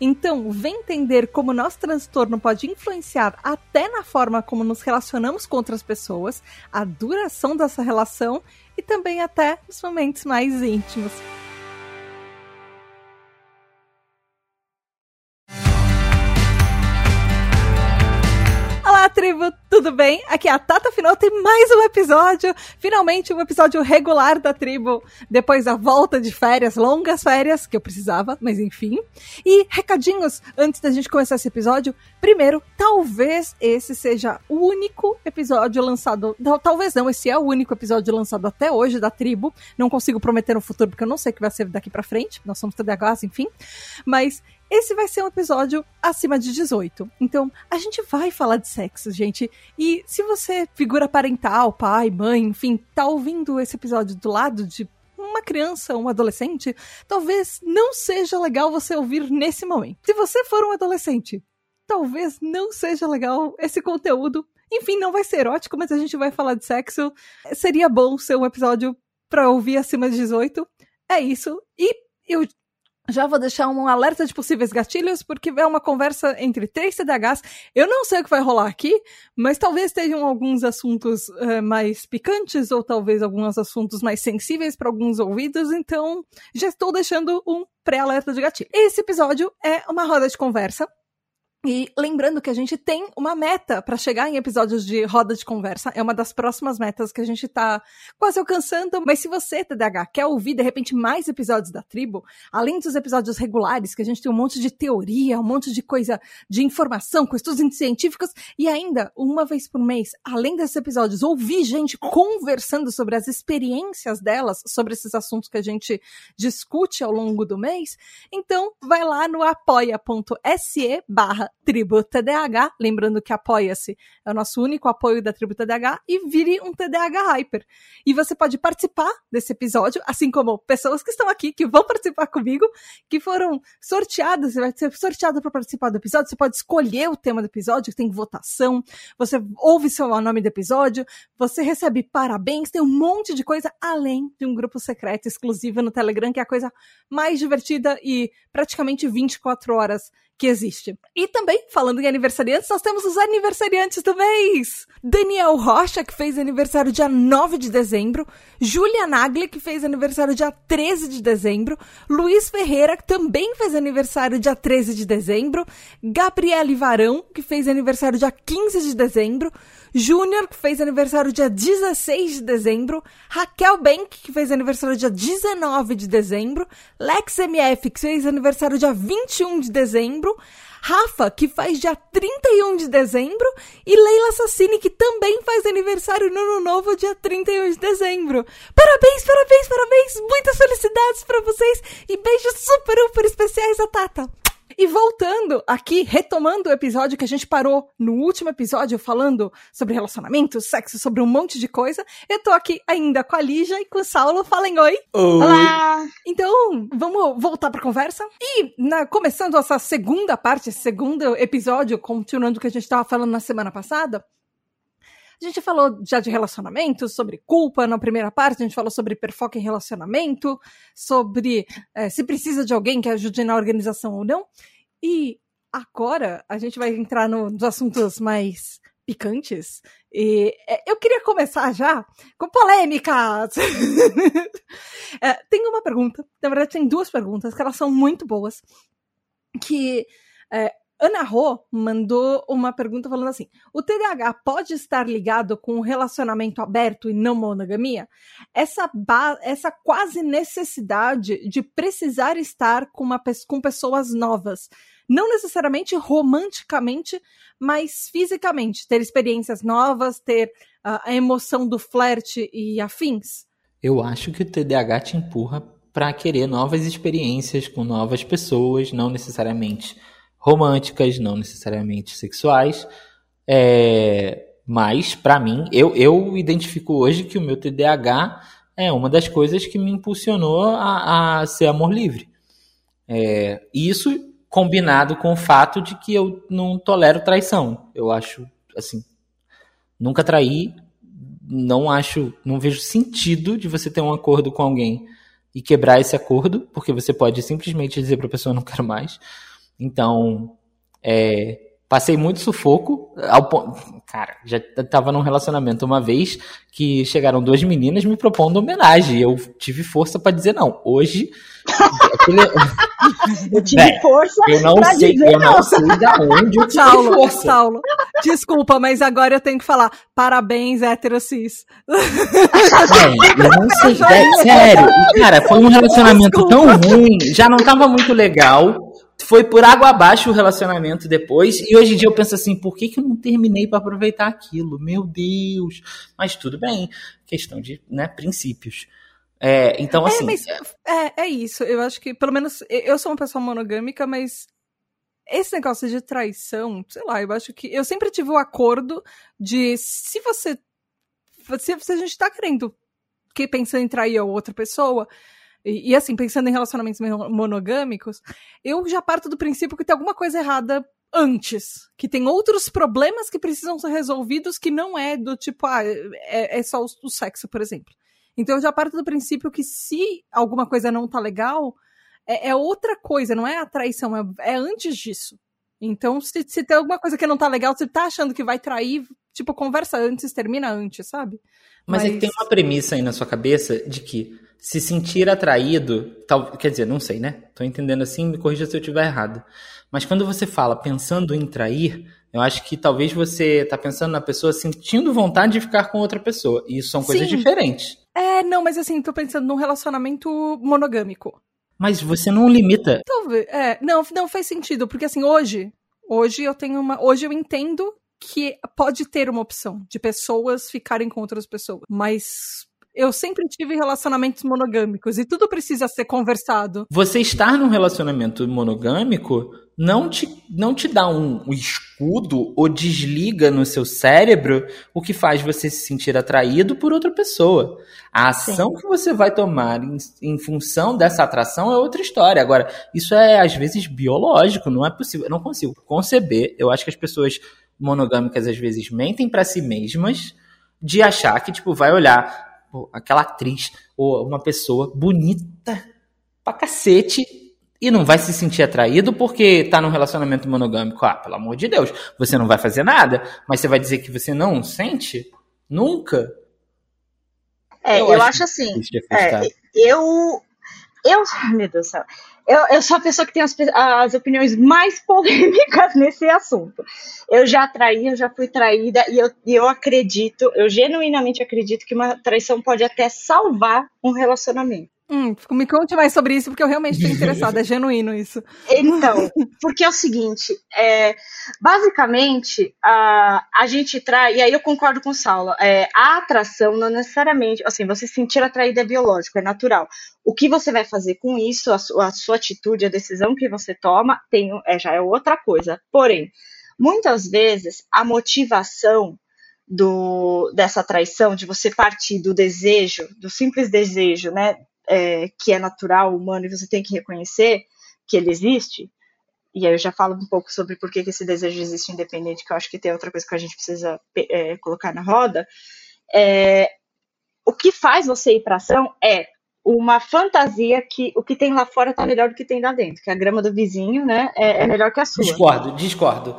Então, vem entender como nosso transtorno pode influenciar até na forma como nos relacionamos com outras pessoas, a duração dessa relação e também até nos momentos mais íntimos. Olá, tribo, tudo bem? Aqui é a Tata Final, tem mais um episódio, finalmente um episódio regular da tribo, depois da volta de férias, longas férias, que eu precisava, mas enfim. E recadinhos antes da gente começar esse episódio. Primeiro, talvez esse seja o único episódio lançado, talvez não, esse é o único episódio lançado até hoje da tribo. Não consigo prometer no futuro, porque eu não sei o que vai ser daqui pra frente, nós somos TDAHs, enfim. Mas esse vai ser um episódio acima de 18. Então, a gente vai falar de sexo, gente. E se você, figura parental, pai, mãe, enfim, tá ouvindo esse episódio do lado de uma criança, um adolescente, talvez não seja legal você ouvir nesse momento. Se você for um adolescente, talvez não seja legal esse conteúdo. Enfim, não vai ser erótico, mas a gente vai falar de sexo. Seria bom ser um episódio para ouvir acima de 18. É isso. E eu já vou deixar um alerta de possíveis gatilhos, porque é uma conversa entre três CDHs. Eu não sei o que vai rolar aqui, mas talvez tenham alguns assuntos uh, mais picantes, ou talvez alguns assuntos mais sensíveis para alguns ouvidos, então já estou deixando um pré-alerta de gatilho. Esse episódio é uma roda de conversa e lembrando que a gente tem uma meta para chegar em episódios de roda de conversa, é uma das próximas metas que a gente tá quase alcançando. Mas se você, TDAH, quer ouvir de repente mais episódios da tribo, além dos episódios regulares, que a gente tem um monte de teoria, um monte de coisa de informação, com estudos científicos, e ainda, uma vez por mês, além desses episódios, ouvir gente conversando sobre as experiências delas, sobre esses assuntos que a gente discute ao longo do mês, então vai lá no apoia.se barra Tribo TDAH, lembrando que apoia-se é o nosso único apoio da Tribo TDAH, e vire um TDAH Hyper. E você pode participar desse episódio, assim como pessoas que estão aqui, que vão participar comigo, que foram sorteadas, você vai ser sorteado para participar do episódio, você pode escolher o tema do episódio, tem votação, você ouve seu nome do episódio, você recebe parabéns, tem um monte de coisa, além de um grupo secreto exclusivo no Telegram, que é a coisa mais divertida e praticamente 24 horas que existe. E também, falando em aniversariantes, nós temos os aniversariantes do mês! Daniel Rocha, que fez aniversário dia 9 de dezembro, Julia Nagli, que fez aniversário dia 13 de dezembro, Luiz Ferreira, que também fez aniversário dia 13 de dezembro, Gabriele Varão, que fez aniversário dia 15 de dezembro, Júnior, que fez aniversário dia 16 de dezembro, Raquel Bank, que fez aniversário dia 19 de dezembro, Lex MF, que fez aniversário dia 21 de dezembro, Rafa, que faz dia 31 de dezembro, e Leila Sassini, que também faz aniversário no ano novo, dia 31 de dezembro. Parabéns, parabéns, parabéns! Muitas felicidades para vocês e beijos super, super especiais a Tata! E voltando aqui, retomando o episódio que a gente parou no último episódio falando sobre relacionamento, sexo, sobre um monte de coisa, eu tô aqui ainda com a Lígia e com o Saulo. Falem oi! oi. Olá! Então, vamos voltar pra conversa. E, na, começando essa segunda parte, segundo episódio, continuando o que a gente tava falando na semana passada, a gente falou já de relacionamento, sobre culpa na primeira parte, a gente falou sobre perfoca em relacionamento, sobre é, se precisa de alguém que ajude na organização ou não. E agora a gente vai entrar no, nos assuntos mais picantes. E é, eu queria começar já com polêmicas. é, tem uma pergunta, na verdade tem duas perguntas, que elas são muito boas, que é, Ana Rô mandou uma pergunta falando assim: o TDAH pode estar ligado com um relacionamento aberto e não monogamia? Essa, essa quase necessidade de precisar estar com, uma, com pessoas novas. Não necessariamente romanticamente, mas fisicamente. Ter experiências novas, ter uh, a emoção do flerte e afins. Eu acho que o TDAH te empurra para querer novas experiências com novas pessoas, não necessariamente românticas, não necessariamente sexuais. É, mas, para mim, eu, eu identifico hoje que o meu TDAH é uma das coisas que me impulsionou a, a ser amor livre. É, isso combinado com o fato de que eu não tolero traição. Eu acho, assim, nunca traí, não acho, não vejo sentido de você ter um acordo com alguém e quebrar esse acordo, porque você pode simplesmente dizer para a pessoa não quero mais. Então, é, Passei muito sufoco, ao ponto. Cara, já tava num relacionamento uma vez que chegaram duas meninas me propondo homenagem. Eu tive força para dizer não. Hoje. Aquele... eu tive Bem, força. Eu não sei, eu não. não sei da onde eu tive Saulo, força. Saulo, desculpa, mas agora eu tenho que falar. Parabéns, hétero cis. eu não sei. É, sério. Cara, foi um relacionamento desculpa. tão ruim. Já não tava muito legal foi por água abaixo o relacionamento depois. E hoje em dia eu penso assim, por que, que eu não terminei para aproveitar aquilo? Meu Deus! Mas tudo bem, questão de né, princípios. É, então, é, assim. É, mas, é, é isso. Eu acho que, pelo menos, eu sou uma pessoa monogâmica, mas esse negócio de traição, sei lá, eu acho que. Eu sempre tive o acordo de se você. Se, se a gente tá querendo. Que pensando em trair a outra pessoa, e, e, assim, pensando em relacionamentos monogâmicos, eu já parto do princípio que tem alguma coisa errada antes. Que tem outros problemas que precisam ser resolvidos que não é do tipo, ah, é, é só o, o sexo, por exemplo. Então eu já parto do princípio que se alguma coisa não tá legal, é, é outra coisa, não é a traição, é, é antes disso. Então, se, se, tem alguma coisa que não tá legal, você tá achando que vai trair, tipo, conversa antes, termina antes, sabe? Mas, Mas... é que tem uma premissa aí na sua cabeça de que se sentir atraído, tal, quer dizer, não sei, né? Tô entendendo assim, me corrija se eu estiver errado. Mas quando você fala pensando em trair, eu acho que talvez você tá pensando na pessoa sentindo vontade de ficar com outra pessoa. E isso são coisas Sim. diferentes. É, não, mas assim, tô pensando num relacionamento monogâmico. Mas você não limita. Talvez, é, não, não faz sentido, porque assim, hoje, hoje eu tenho uma, hoje eu entendo que pode ter uma opção de pessoas ficarem com outras pessoas, mas eu sempre tive relacionamentos monogâmicos e tudo precisa ser conversado. Você estar num relacionamento monogâmico não te, não te dá um, um, escudo ou desliga no seu cérebro o que faz você se sentir atraído por outra pessoa. A ação Sim. que você vai tomar em, em, função dessa atração é outra história. Agora, isso é às vezes biológico, não é possível. Eu não consigo conceber. Eu acho que as pessoas monogâmicas às vezes mentem para si mesmas de achar que tipo vai olhar aquela atriz ou uma pessoa bonita pra cacete e não vai se sentir atraído porque tá num relacionamento monogâmico. Ah, pelo amor de Deus, você não vai fazer nada, mas você vai dizer que você não sente? Nunca? É, eu, eu acho, acho assim. É, eu. Eu. Meu Deus do céu. Eu, eu sou a pessoa que tem as, as opiniões mais polêmicas nesse assunto. Eu já traí, eu já fui traída, e eu, e eu acredito, eu genuinamente acredito que uma traição pode até salvar um relacionamento. Hum, me conte mais sobre isso, porque eu realmente estou interessada, é genuíno isso. Então, porque é o seguinte, é, basicamente, a, a gente trai, e aí eu concordo com o Saulo, é, a atração não necessariamente, assim, você sentir atraído é biológico, é natural. O que você vai fazer com isso, a, a sua atitude, a decisão que você toma, tem, é, já é outra coisa. Porém, muitas vezes, a motivação do, dessa traição, de você partir do desejo, do simples desejo, né, é, que é natural, humano, e você tem que reconhecer que ele existe, e aí eu já falo um pouco sobre por que, que esse desejo existe independente, que eu acho que tem outra coisa que a gente precisa é, colocar na roda, é, o que faz você ir para ação é uma fantasia que o que tem lá fora está melhor do que tem lá dentro, que a grama do vizinho, né, é, é melhor que a sua. Discordo, discordo.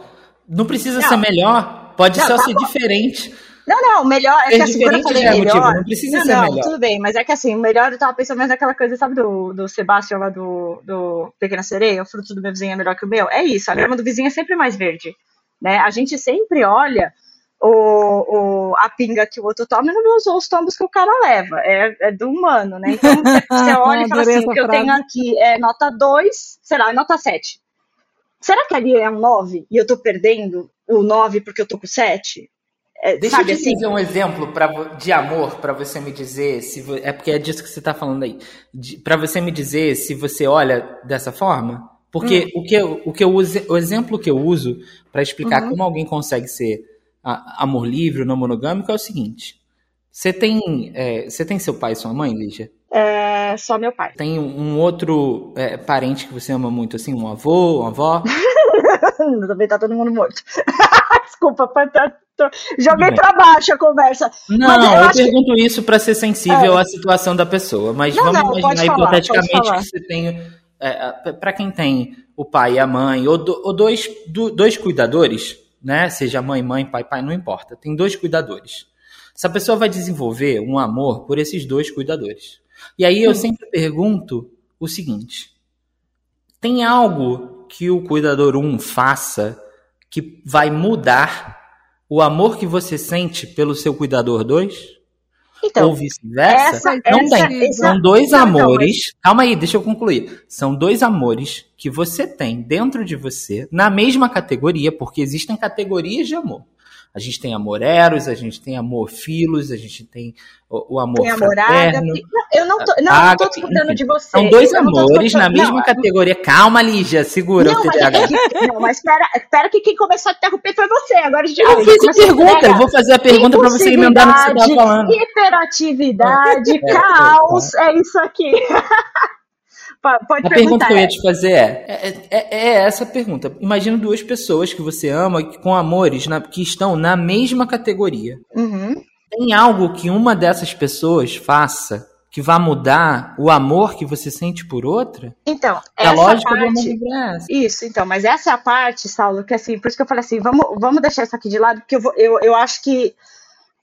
Não precisa não. ser melhor, pode não, ser tá diferente. Não, não, melhor é, é que assim, quando eu falei é melhor. Motivo, não precisa não, ser não, melhor. Tudo bem, mas é que assim, o melhor eu tava pensando mais naquela coisa, sabe, do, do Sebastião lá do, do Pequena Sereia, o fruto do meu vizinho é melhor que o meu. É isso, a grama do vizinho é sempre mais verde. Né? A gente sempre olha o, o, a pinga que o outro toma e não usou os tombos que o cara leva. É, é do humano, né? Então você olha e fala assim: o que eu tenho aqui é nota 2, sei lá, é nota 7. Será que ali é um 9 e eu tô perdendo o 9 porque eu tô com 7? É, Deixa sabe, eu te assim? dizer um exemplo pra, de amor para você me dizer se é porque é disso que você está falando aí. Para você me dizer se você olha dessa forma. Porque hum. o, que eu, o, que eu uso, o exemplo que eu uso para explicar uhum. como alguém consegue ser amor livre ou não monogâmico é o seguinte. Você tem, é, você tem seu pai e sua mãe, Lígia? É, só meu pai. Tem um outro é, parente que você ama muito, assim, um avô, uma avó? Também tá todo mundo morto. Desculpa, tá, joguei para baixo a conversa. Não, eu, eu pergunto que... isso para ser sensível é. à situação da pessoa, mas não, vamos não, imaginar hipoteticamente que você tem, é, para quem tem o pai e a mãe, ou, do, ou dois, do, dois cuidadores, né? Seja mãe, mãe, pai, pai, não importa. Tem dois cuidadores. Essa pessoa vai desenvolver um amor por esses dois cuidadores. E aí eu sempre pergunto o seguinte: tem algo que o cuidador 1 um faça que vai mudar o amor que você sente pelo seu cuidador 2? Então, Ou vice-versa? Não essa, tem. Essa, São dois não, amores. Não, Calma aí, deixa eu concluir. São dois amores que você tem dentro de você, na mesma categoria, porque existem categorias de amor. A gente tem amor eros, a gente tem amor filos, a gente tem o, o amor tem fraterno. eu não tô, não, água, não tô de você. São dois amores na mesma não, categoria. Calma, Lígia, segura não, o TDAH. Mas, é não, mas espera, espera que quem começou a interromper foi você. Agora já, eu fiz a pergunta, eu vou fazer a pergunta para você emendar no que você tá falando. Hiperatividade, é, caos, é, é isso aqui. Pode a pergunta que eu ia te fazer é, é, é, é, essa pergunta. Imagina duas pessoas que você ama com amores na, que estão na mesma categoria. Uhum. Tem algo que uma dessas pessoas faça que vá mudar o amor que você sente por outra? Então, é a lógica parte, do amor é Isso, então, mas essa é a parte, Saulo, que assim, por isso que eu falei assim, vamos, vamos deixar isso aqui de lado, porque eu, vou, eu, eu acho que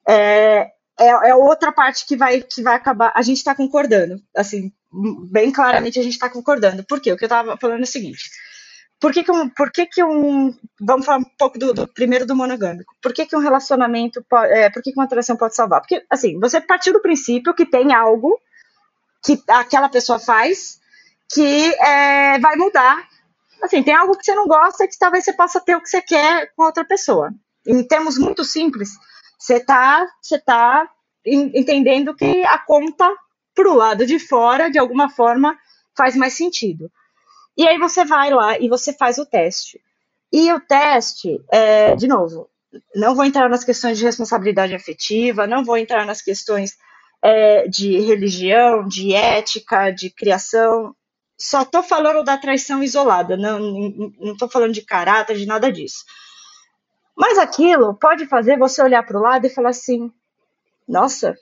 é, é, é outra parte que vai, que vai acabar. A gente está concordando, assim, bem claramente a gente está concordando. Por quê? O que eu estava falando é o seguinte. Por que, que, um, por que, que um. Vamos falar um pouco do, do primeiro do monogâmico. Por que, que um relacionamento. Pode, é, por que, que uma atração pode salvar? Porque, assim, você partiu do princípio que tem algo que aquela pessoa faz que é, vai mudar. Assim, tem algo que você não gosta que talvez você possa ter o que você quer com outra pessoa. Em termos muito simples, você está você tá entendendo que a conta para o lado de fora, de alguma forma, faz mais sentido. E aí você vai lá e você faz o teste. E o teste, é, de novo, não vou entrar nas questões de responsabilidade afetiva, não vou entrar nas questões é, de religião, de ética, de criação. Só estou falando da traição isolada, não estou falando de caráter, de nada disso. Mas aquilo pode fazer você olhar para o lado e falar assim: nossa,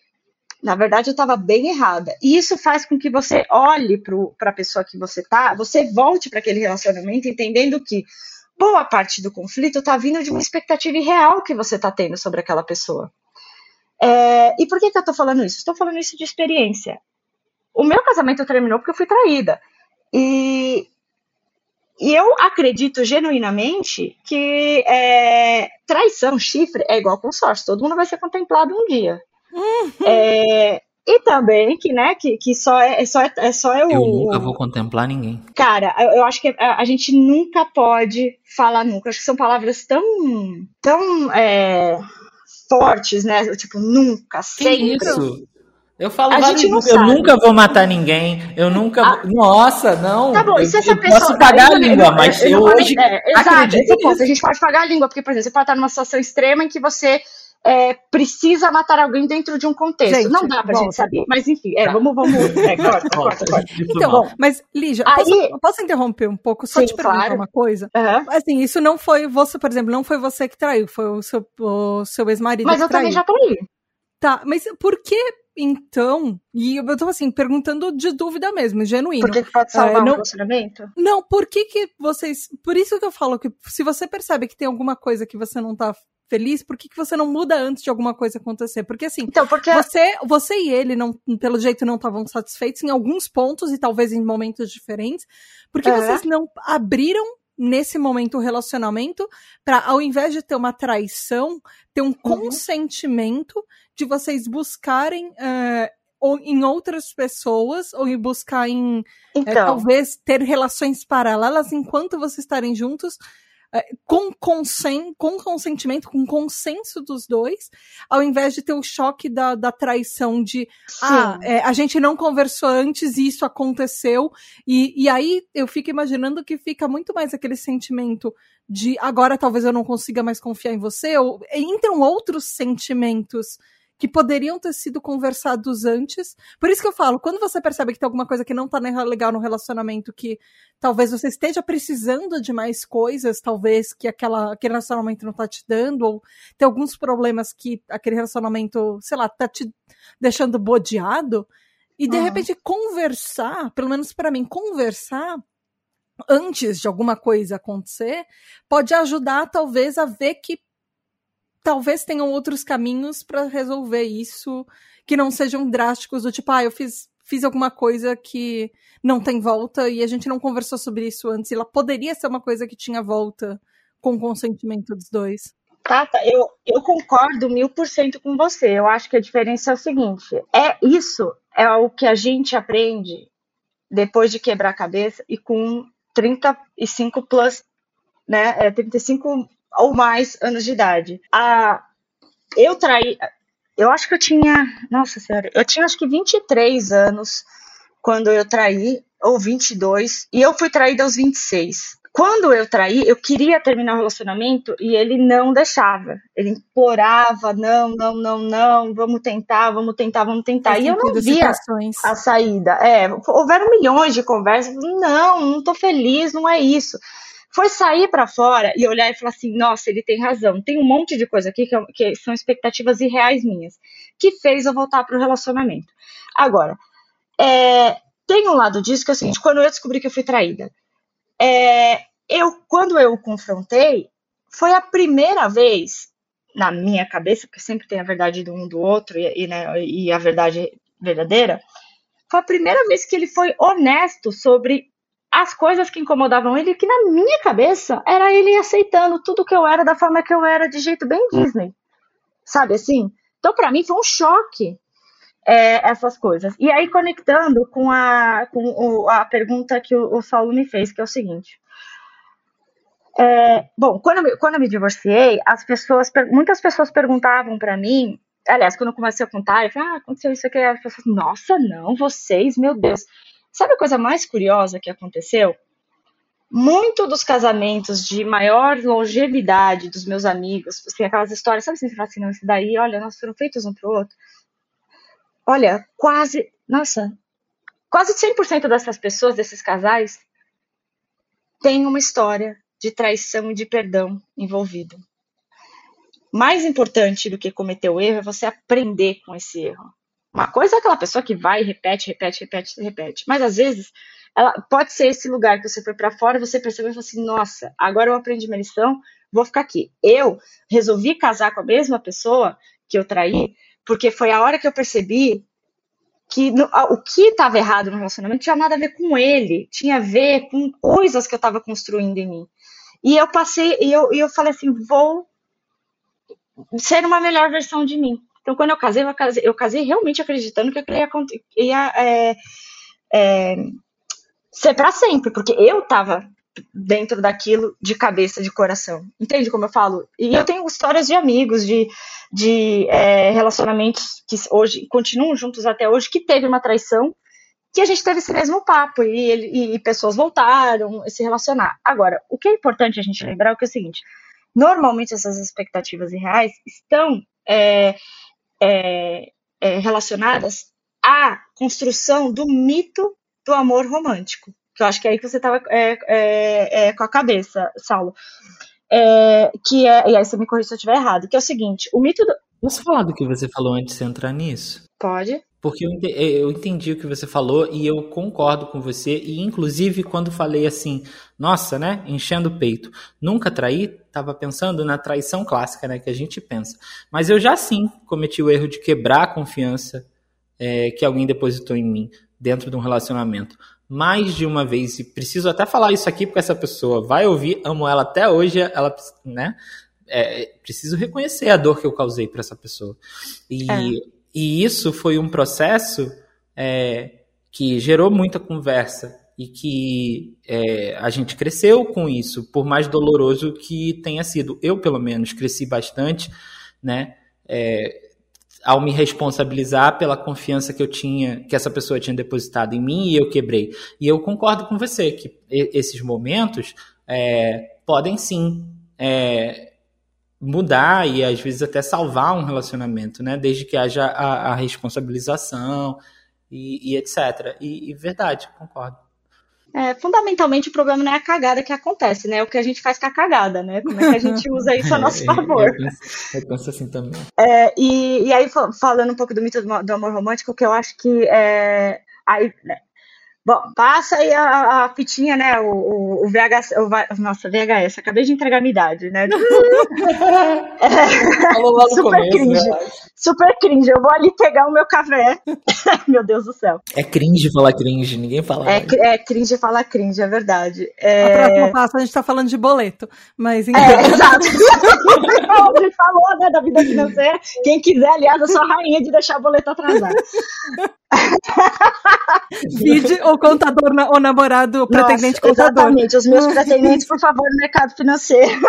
na verdade eu estava bem errada. E isso faz com que você olhe para a pessoa que você tá, você volte para aquele relacionamento entendendo que boa parte do conflito está vindo de uma expectativa irreal que você está tendo sobre aquela pessoa. É, e por que, que eu estou falando isso? Estou falando isso de experiência. O meu casamento terminou porque eu fui traída. E, e eu acredito genuinamente que é, traição, chifre, é igual consórcio. Todo mundo vai ser contemplado um dia. É, e também que, né, que, que só é, é só é só eu. Eu nunca vou contemplar ninguém. Cara, eu, eu acho que a, a, gente nunca pode falar nunca. Acho que são palavras tão, tão é, fortes, né? Tipo, nunca, que sempre. Isso? Eu falo, a gente não eu sabe. nunca vou matar ninguém, eu nunca. Ah, Nossa, não. Tá bom, eu, se essa eu pessoa. posso pagar a língua, mas eu, eu hoje. É, exato, esse ponto. A gente pode pagar a língua, porque, por exemplo, você pode estar numa situação extrema em que você é, precisa matar alguém dentro de um contexto. Gente, não dá pra volta. gente saber. Mas enfim, é, tá. vamos, vamos. É, corta, corta, corta. Então, Bom, mas, Lígia, aí, posso, posso, interromper um pouco? Só sim, te perguntar claro. uma coisa? Uhum. Assim, isso não foi você, por exemplo, não foi você que traiu, foi o seu, o seu ex-marido. Mas eu traiu. também já traí. Tá, mas por que então, e eu tô assim, perguntando de dúvida mesmo, genuíno. Por que, que pode salvar é, não, um relacionamento? Não, por que que vocês. Por isso que eu falo que se você percebe que tem alguma coisa que você não tá feliz, por que, que você não muda antes de alguma coisa acontecer? Porque assim, então, porque... Você, você e ele, não, pelo jeito, não estavam satisfeitos em alguns pontos e talvez em momentos diferentes. Por que vocês não abriram nesse momento o relacionamento para ao invés de ter uma traição, ter um uhum. consentimento de vocês buscarem uh, ou em outras pessoas, ou em buscar em então. é, talvez ter relações paralelas enquanto vocês estarem juntos, é, com, consen, com consentimento, com consenso dos dois, ao invés de ter o choque da, da traição de Sim. ah, é, a gente não conversou antes e isso aconteceu. E, e aí eu fico imaginando que fica muito mais aquele sentimento de agora talvez eu não consiga mais confiar em você, ou entram outros sentimentos que poderiam ter sido conversados antes. Por isso que eu falo, quando você percebe que tem alguma coisa que não tá legal no relacionamento, que talvez você esteja precisando de mais coisas, talvez que aquela, aquele relacionamento não tá te dando, ou tem alguns problemas que aquele relacionamento, sei lá, tá te deixando bodeado, e de uhum. repente conversar, pelo menos para mim, conversar antes de alguma coisa acontecer, pode ajudar talvez a ver que talvez tenham outros caminhos para resolver isso que não sejam drásticos do tipo, ah, eu fiz, fiz alguma coisa que não tem volta e a gente não conversou sobre isso antes. Ela poderia ser uma coisa que tinha volta com o consentimento dos dois. Tata, eu, eu concordo mil por cento com você. Eu acho que a diferença é o seguinte: é isso é o que a gente aprende depois de quebrar a cabeça e com 35 plus, né? É, 35 ou mais anos de idade. A, eu traí. Eu acho que eu tinha. Nossa Senhora, eu tinha acho que 23 anos quando eu traí, ou 22, e eu fui traída aos 26. Quando eu traí, eu queria terminar o relacionamento e ele não deixava. Ele implorava: não, não, não, não, vamos tentar, vamos tentar, vamos tentar. e eu não via a saída. É, houveram milhões de conversas. Não, não tô feliz, não é isso foi sair para fora e olhar e falar assim: nossa, ele tem razão. Tem um monte de coisa aqui que, é que são expectativas irreais minhas, que fez eu voltar para o relacionamento. Agora, é, tem um lado disso que é o seguinte: quando eu descobri que eu fui traída, é, eu, quando eu o confrontei, foi a primeira vez na minha cabeça, porque sempre tem a verdade do um do outro e, e, né, e a verdade verdadeira, foi a primeira vez que ele foi honesto sobre as coisas que incomodavam ele, que na minha cabeça era ele aceitando tudo que eu era da forma que eu era, de jeito bem Disney. Sabe assim? Então, para mim, foi um choque é, essas coisas. E aí, conectando com a, com o, a pergunta que o, o Saulo me fez, que é o seguinte. É, bom, quando eu, quando eu me divorciei, as pessoas, muitas pessoas perguntavam para mim, aliás, quando eu comecei a contar, eu falei, ah, aconteceu isso aqui, as pessoas, nossa, não, vocês, meu Deus. Sabe a coisa mais curiosa que aconteceu? Muito dos casamentos de maior longevidade dos meus amigos, assim, aquelas histórias, sabe assim, você fala assim, não, isso daí, olha, nós foram feitos um pro outro. Olha, quase, nossa, quase 100% dessas pessoas, desses casais, tem uma história de traição e de perdão envolvido. Mais importante do que cometer o erro é você aprender com esse erro. Uma coisa é aquela pessoa que vai, repete, repete, repete, repete. Mas às vezes, ela pode ser esse lugar que você foi para fora e você percebeu e falou assim: nossa, agora eu aprendi minha lição, vou ficar aqui. Eu resolvi casar com a mesma pessoa que eu traí, porque foi a hora que eu percebi que no, o que estava errado no relacionamento tinha nada a ver com ele, tinha a ver com coisas que eu estava construindo em mim. E eu passei, e eu, e eu falei assim: vou ser uma melhor versão de mim. Então, quando eu casei, eu casei, eu casei realmente acreditando que eu ia, ia é, é, ser para sempre, porque eu tava dentro daquilo de cabeça, de coração. Entende como eu falo? E eu tenho histórias de amigos, de, de é, relacionamentos que hoje continuam juntos até hoje, que teve uma traição, que a gente teve esse mesmo papo e, e, e pessoas voltaram a se relacionar. Agora, o que é importante a gente lembrar é, é o seguinte: normalmente essas expectativas irreais estão é, é, é, relacionadas à construção do mito do amor romântico. Que eu acho que é aí que você estava é, é, é, com a cabeça, Saulo. É, que é, e aí você me corrija se eu estiver errado, que é o seguinte, o mito do... Posso falar do que você falou antes de entrar nisso? Pode. Porque eu entendi o que você falou e eu concordo com você. E inclusive quando falei assim, nossa, né, enchendo o peito, nunca traí, estava pensando na traição clássica, né, que a gente pensa. Mas eu já sim cometi o erro de quebrar a confiança é, que alguém depositou em mim dentro de um relacionamento. Mais de uma vez, e preciso até falar isso aqui porque essa pessoa vai ouvir, amo ela até hoje, ela, né, é, preciso reconhecer a dor que eu causei para essa pessoa. E é e isso foi um processo é, que gerou muita conversa. e que é, a gente cresceu com isso, por mais doloroso que tenha sido. Eu, pelo menos, cresci bastante, né? É, ao me responsabilizar pela confiança que eu tinha, que essa pessoa tinha depositado em mim e eu quebrei. E eu concordo com você que esses momentos é, podem sim é, mudar e às vezes até salvar um relacionamento, né? Desde que haja a, a responsabilização e, e etc. E, e verdade, concordo. É, fundamentalmente o problema não é a cagada que acontece, né? É o que a gente faz com a cagada, né? Como é que a gente usa isso a nosso favor. eu, penso, eu penso assim também. É, e, e aí, falando um pouco do mito do, do amor romântico, que eu acho que é, aí, né, Bom, passa aí a, a fitinha, né? O, o, o VHS. O, nossa, VHS, acabei de entregar a minha idade, né? é, Falou lá no super começo, cringe. Né? Super cringe. Eu vou ali pegar o meu café. meu Deus do céu. É cringe falar cringe, ninguém fala. É, é cringe falar cringe, é verdade. É... A próxima passo a gente tá falando de boleto. Mas É, exato. a gente falou, né, da vida financeira. Quem quiser, aliás, eu sou a rainha de deixar boleto atrasar. Vide o contador o namorado, o pretendente Nossa, contador. Exatamente, os meus pretendentes, por favor, no mercado financeiro.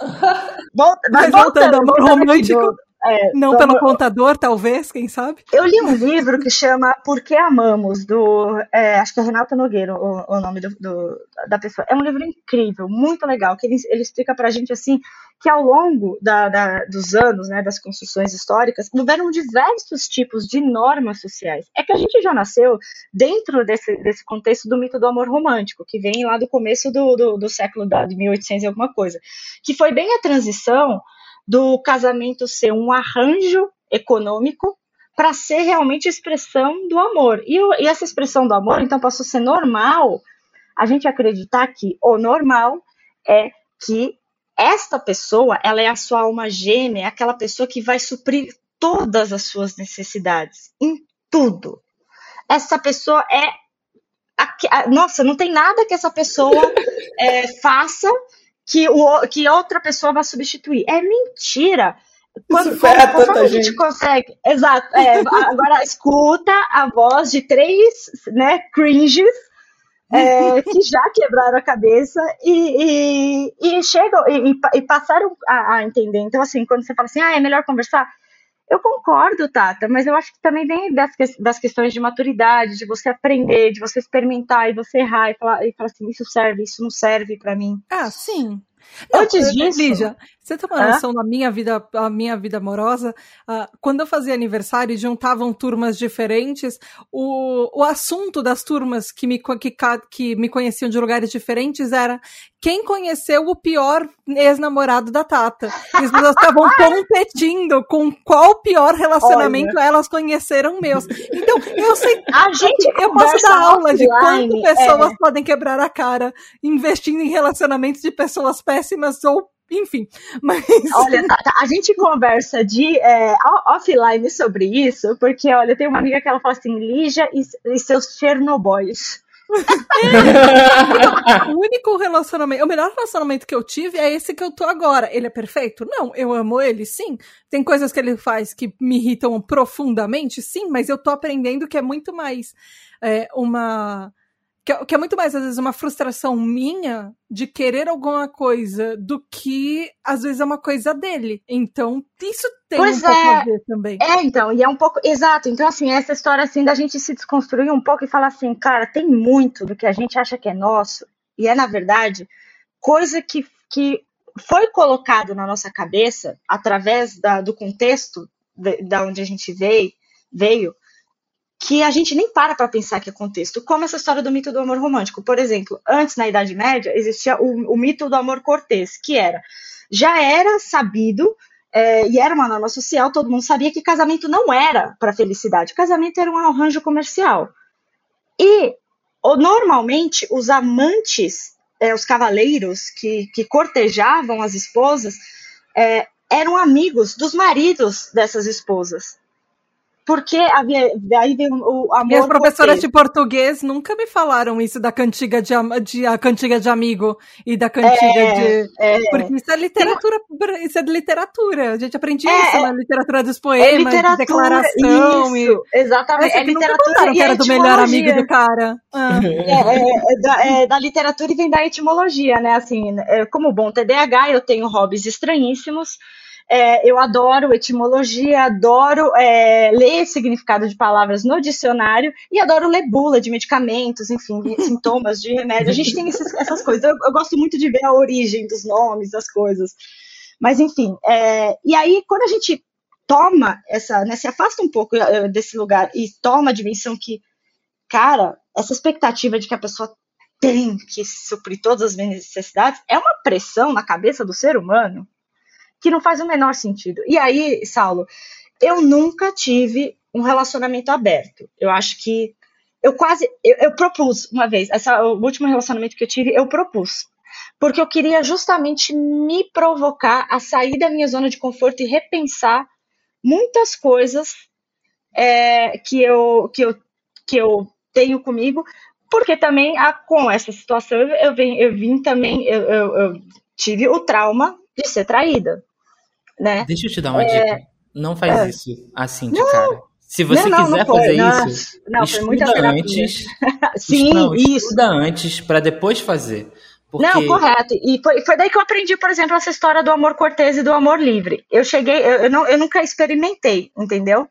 Volta, mas, mas voltando, voltando amor romântico. É, não pelo contador, talvez, quem sabe? Eu li um livro que chama Por que Amamos, do. É, acho que é Renato Nogueira o, o nome do, do, da pessoa. É um livro incrível, muito legal, que ele, ele explica pra gente assim que ao longo da, da, dos anos, né, das construções históricas, houveram diversos tipos de normas sociais. É que a gente já nasceu dentro desse, desse contexto do mito do amor romântico, que vem lá do começo do, do, do século da, de 1800 e alguma coisa, que foi bem a transição do casamento ser um arranjo econômico para ser realmente expressão do amor. E, e, essa expressão do amor, então, passou a ser normal a gente acreditar que o normal é que esta pessoa, ela é a sua alma gêmea, é aquela pessoa que vai suprir todas as suas necessidades, em tudo. Essa pessoa é. Nossa, não tem nada que essa pessoa é, faça que, o, que outra pessoa vai substituir. É mentira. Quando, Isso quando, quando a gente, gente consegue. Exato. É, agora escuta a voz de três né, cringes é, que já quebraram a cabeça e, e, e chegam e, e passaram a, a, entender. Então, assim, quando você fala assim, ah, é melhor conversar, eu concordo, Tata, mas eu acho que também vem das, das questões de maturidade, de você aprender, de você experimentar e você errar e falar, e falar assim, isso serve, isso não serve para mim. Ah, sim. Antes não, disso. Lígia, você tem uma noção da minha vida, a minha vida amorosa? Uh, quando eu fazia aniversário e juntavam turmas diferentes, o, o assunto das turmas que me, que, que me conheciam de lugares diferentes era quem conheceu o pior ex-namorado da Tata. E as pessoas estavam competindo com qual pior relacionamento Olha. elas conheceram meus. Então, eu sei. A gente eu posso dar aula de quanto pessoas é. podem quebrar a cara investindo em relacionamentos de pessoas péssimas ou enfim, mas. Olha, tá, tá, a gente conversa de é, offline sobre isso, porque, olha, tem uma amiga que ela fala assim: Lígia e, e seus Chernobyls. O único relacionamento, o melhor relacionamento que eu tive é esse que eu tô agora. Ele é perfeito? Não, eu amo ele, sim. Tem coisas que ele faz que me irritam profundamente, sim, mas eu tô aprendendo que é muito mais é, uma que é, que é muito mais, às vezes, uma frustração minha de querer alguma coisa do que, às vezes, é uma coisa dele. Então, isso tem pois um pouco é. a ver também. É, então, e é um pouco. Exato. Então, assim, essa história, assim, da gente se desconstruir um pouco e falar assim, cara, tem muito do que a gente acha que é nosso, e é, na verdade, coisa que, que foi colocado na nossa cabeça através da, do contexto de, da onde a gente veio, veio que a gente nem para para pensar que é contexto, como essa história do mito do amor romântico. Por exemplo, antes na Idade Média existia o, o mito do amor cortês, que era já era sabido é, e era uma norma social, todo mundo sabia que casamento não era para felicidade, casamento era um arranjo comercial. E normalmente os amantes, é, os cavaleiros que, que cortejavam as esposas, é, eram amigos dos maridos dessas esposas. Porque aí vem o amor. Minhas professoras de português nunca me falaram isso da cantiga de, de a cantiga de amigo e da cantiga é, de. É, porque isso é literatura, isso é de literatura. A gente aprendia é, isso na literatura dos poemas, é de declaração. Isso, e... exatamente. É, literatura que era do melhor amigo do cara. Ah. É, da, é, da, literatura e vem da etimologia, né? Assim, como bom TDAH, eu tenho hobbies estranhíssimos. É, eu adoro etimologia, adoro é, ler significado de palavras no dicionário e adoro ler bula de medicamentos, enfim, sintomas de remédio. A gente tem esses, essas coisas. Eu, eu, gosto muito de ver a origem dos nomes, das coisas. Mas, enfim, é, e aí, quando a gente toma essa, né, se afasta um pouco é, desse lugar e toma a dimensão que, cara, essa expectativa de que a pessoa tem que suprir todas as necessidades é uma pressão na cabeça do ser humano que não faz o menor sentido. E aí, Saulo, eu nunca tive um relacionamento aberto. Eu acho que eu quase eu, eu propus uma vez, essa, o último relacionamento que eu tive, eu propus. Porque eu queria justamente me provocar a sair da minha zona de conforto e repensar muitas coisas é, que, eu, que, eu, que eu tenho comigo, porque também a, com essa situação eu, eu, vim, eu vim também, eu, eu, eu tive o trauma de ser traída né? Deixa eu te dar uma é... dica. Não faz é... isso assim de não. cara. Se você não, quiser não fazer isso, não, estuda antes. Sim, não, isso. Estuda antes para depois fazer. Porque... Não, correto. E foi, foi daí que eu aprendi, por exemplo, essa história do amor cortês e do amor livre. Eu cheguei, eu, eu, não, eu nunca experimentei, entendeu?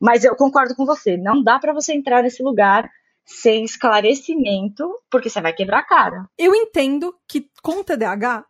Mas eu concordo com você. Não dá para você entrar nesse lugar sem esclarecimento, porque você vai quebrar a cara. Eu entendo que com TDAH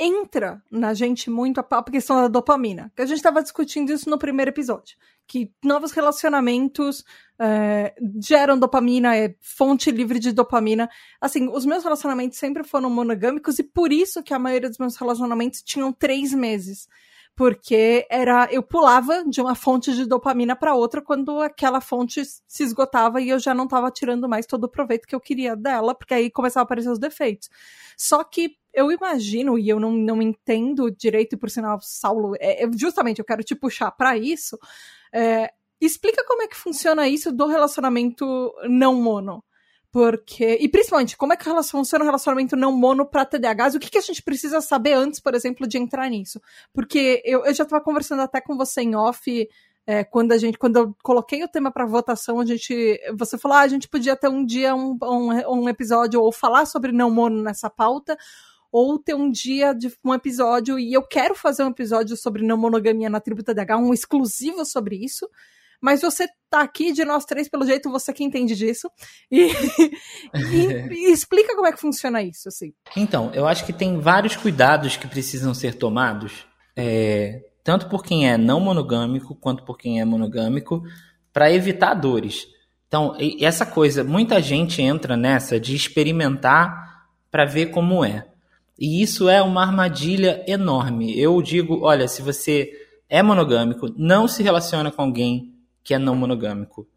entra na gente muito a, questão da dopamina. Que a gente estava discutindo isso no primeiro episódio. Que novos relacionamentos é, geram dopamina, é fonte livre de dopamina. Assim, os meus relacionamentos sempre foram monogâmicos e por isso que a maioria dos meus relacionamentos tinham três meses porque era eu pulava de uma fonte de dopamina para outra quando aquela fonte se esgotava e eu já não estava tirando mais todo o proveito que eu queria dela, porque aí começava a aparecer os defeitos. Só que eu imagino, e eu não, não entendo direito, e por sinal, Saulo, é, é justamente eu quero te puxar para isso. É, explica como é que funciona isso do relacionamento não mono. Porque. E principalmente, como é que funciona o relacionamento não mono para TDAHs? O que, que a gente precisa saber antes, por exemplo, de entrar nisso? Porque eu, eu já estava conversando até com você em off. É, quando a gente, quando eu coloquei o tema para votação, a gente, você falou, ah, a gente podia ter um dia um, um, um episódio ou falar sobre não mono nessa pauta, ou ter um dia de um episódio, e eu quero fazer um episódio sobre não monogamia na tribo TDAH, um exclusivo sobre isso. Mas você tá aqui de nós três, pelo jeito, você que entende disso. E, e, e, explica como é que funciona isso, assim. Então, eu acho que tem vários cuidados que precisam ser tomados, é, tanto por quem é não monogâmico quanto por quem é monogâmico, para evitar dores. Então, essa coisa, muita gente entra nessa de experimentar para ver como é. E isso é uma armadilha enorme. Eu digo, olha, se você é monogâmico, não se relaciona com alguém que é não monogâmico.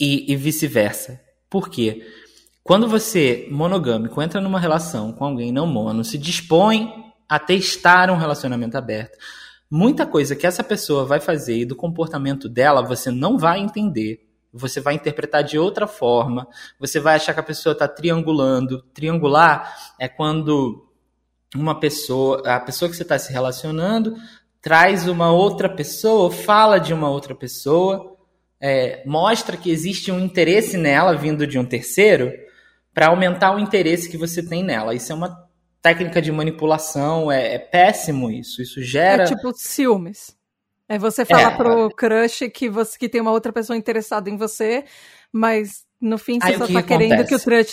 E, e vice-versa. Por quê? Quando você, monogâmico, entra numa relação com alguém não mono, se dispõe a testar um relacionamento aberto, muita coisa que essa pessoa vai fazer e do comportamento dela você não vai entender. Você vai interpretar de outra forma. Você vai achar que a pessoa está triangulando. Triangular é quando uma pessoa, a pessoa que você está se relacionando, traz uma outra pessoa, fala de uma outra pessoa, é, mostra que existe um interesse nela vindo de um terceiro para aumentar o interesse que você tem nela. Isso é uma técnica de manipulação, é, é péssimo isso. Isso gera. É tipo ciúmes. É você falar é, pro crush que você que tem uma outra pessoa interessada em você, mas no fim você Aí, só tá querendo que o crush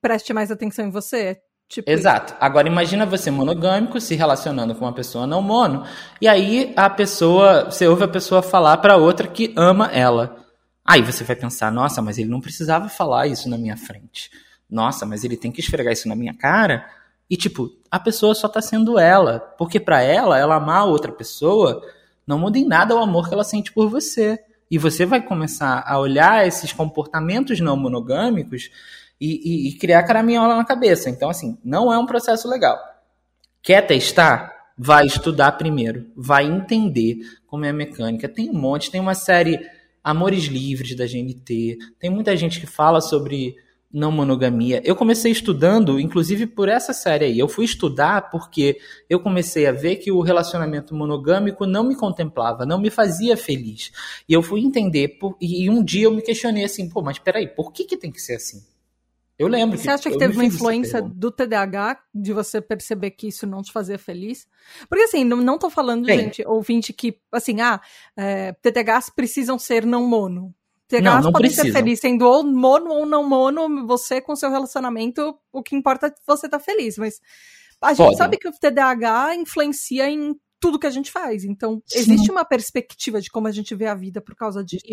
preste mais atenção em você. Tipo Exato. Isso. Agora imagina você monogâmico se relacionando com uma pessoa não mono, e aí a pessoa, você ouve a pessoa falar para outra que ama ela. Aí você vai pensar, nossa, mas ele não precisava falar isso na minha frente. Nossa, mas ele tem que esfregar isso na minha cara. E tipo, a pessoa só tá sendo ela, porque para ela, ela amar a outra pessoa não muda em nada o amor que ela sente por você. E você vai começar a olhar esses comportamentos não monogâmicos e, e, e criar caraminhola na cabeça. Então, assim, não é um processo legal. Quer testar? Vai estudar primeiro, vai entender como é a mecânica. Tem um monte, tem uma série Amores Livres da GNT, tem muita gente que fala sobre não monogamia. Eu comecei estudando, inclusive por essa série aí. Eu fui estudar porque eu comecei a ver que o relacionamento monogâmico não me contemplava, não me fazia feliz. E eu fui entender, por, e um dia eu me questionei assim, pô, mas peraí, por que, que tem que ser assim? Eu lembro. Você acha que teve uma influência do TDAH de você perceber que isso não te fazia feliz? Porque assim, não, não tô falando, Bem, gente, ouvinte, que assim, ah, é, TDAHs precisam ser não mono. Não, não podem precisam. ser felizes sendo ou mono ou não mono, você com seu relacionamento, o que importa é você estar tá feliz. Mas a gente sabe que o TDAH influencia em tudo que a gente faz. Então, Sim. existe uma perspectiva de como a gente vê a vida por causa disso.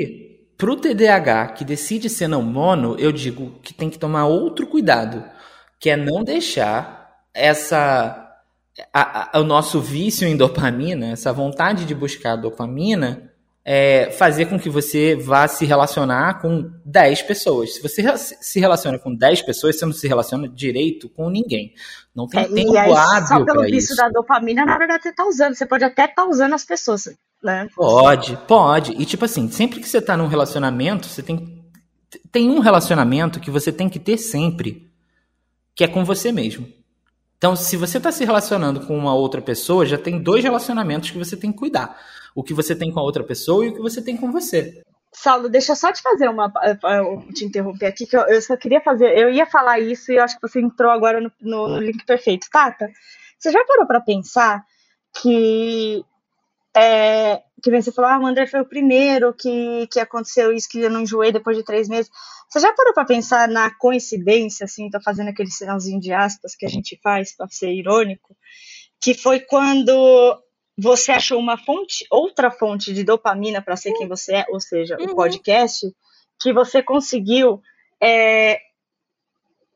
Para o TDAH que decide ser não mono, eu digo que tem que tomar outro cuidado, que é não deixar essa a, a, o nosso vício em dopamina, essa vontade de buscar dopamina, é, fazer com que você vá se relacionar com 10 pessoas. Se você se relaciona com 10 pessoas, você não se relaciona direito com ninguém. Não tem é, tempo e aí, hábil Só pelo vício da dopamina, na verdade, você tá usando. Você pode até estar tá usando as pessoas né? Pode, pode. E tipo assim, sempre que você tá num relacionamento, você tem. Tem um relacionamento que você tem que ter sempre, que é com você mesmo. Então, se você está se relacionando com uma outra pessoa, já tem dois relacionamentos que você tem que cuidar. O que você tem com a outra pessoa e o que você tem com você. Saulo, deixa eu só te fazer uma. Eu te interromper aqui, que eu, eu, só queria fazer. Eu ia falar isso e eu acho que você entrou agora no, no link perfeito. Tata, você já parou para pensar que é, que vem você falou, ah, o André foi o primeiro que, que aconteceu isso, que eu não enjoei depois de três meses. Você já parou para pensar na coincidência, assim, tô fazendo aquele sinalzinho de aspas que a gente faz para ser irônico, que foi quando você achou uma fonte, outra fonte de dopamina para ser quem você é, ou seja, uhum. o podcast, que você conseguiu é,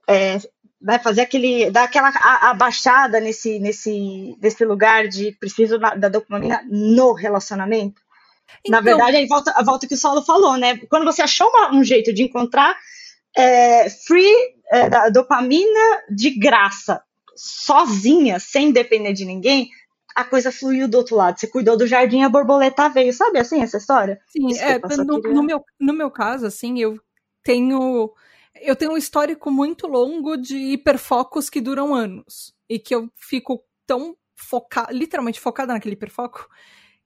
é, vai fazer aquele, dar aquela abaixada nesse, nesse, nesse lugar de preciso da dopamina no relacionamento. Então, Na verdade, aí volta, volta que o Saulo falou, né? Quando você achou uma, um jeito de encontrar é, free é, dopamina de graça, sozinha, sem depender de ninguém, a coisa fluiu do outro lado. Você cuidou do jardim, a borboleta veio. Sabe assim essa história? Sim, Desculpa, é, no, queria... no, meu, no meu caso, assim, eu tenho eu tenho um histórico muito longo de hiperfocos que duram anos. E que eu fico tão focada, literalmente focada naquele hiperfoco,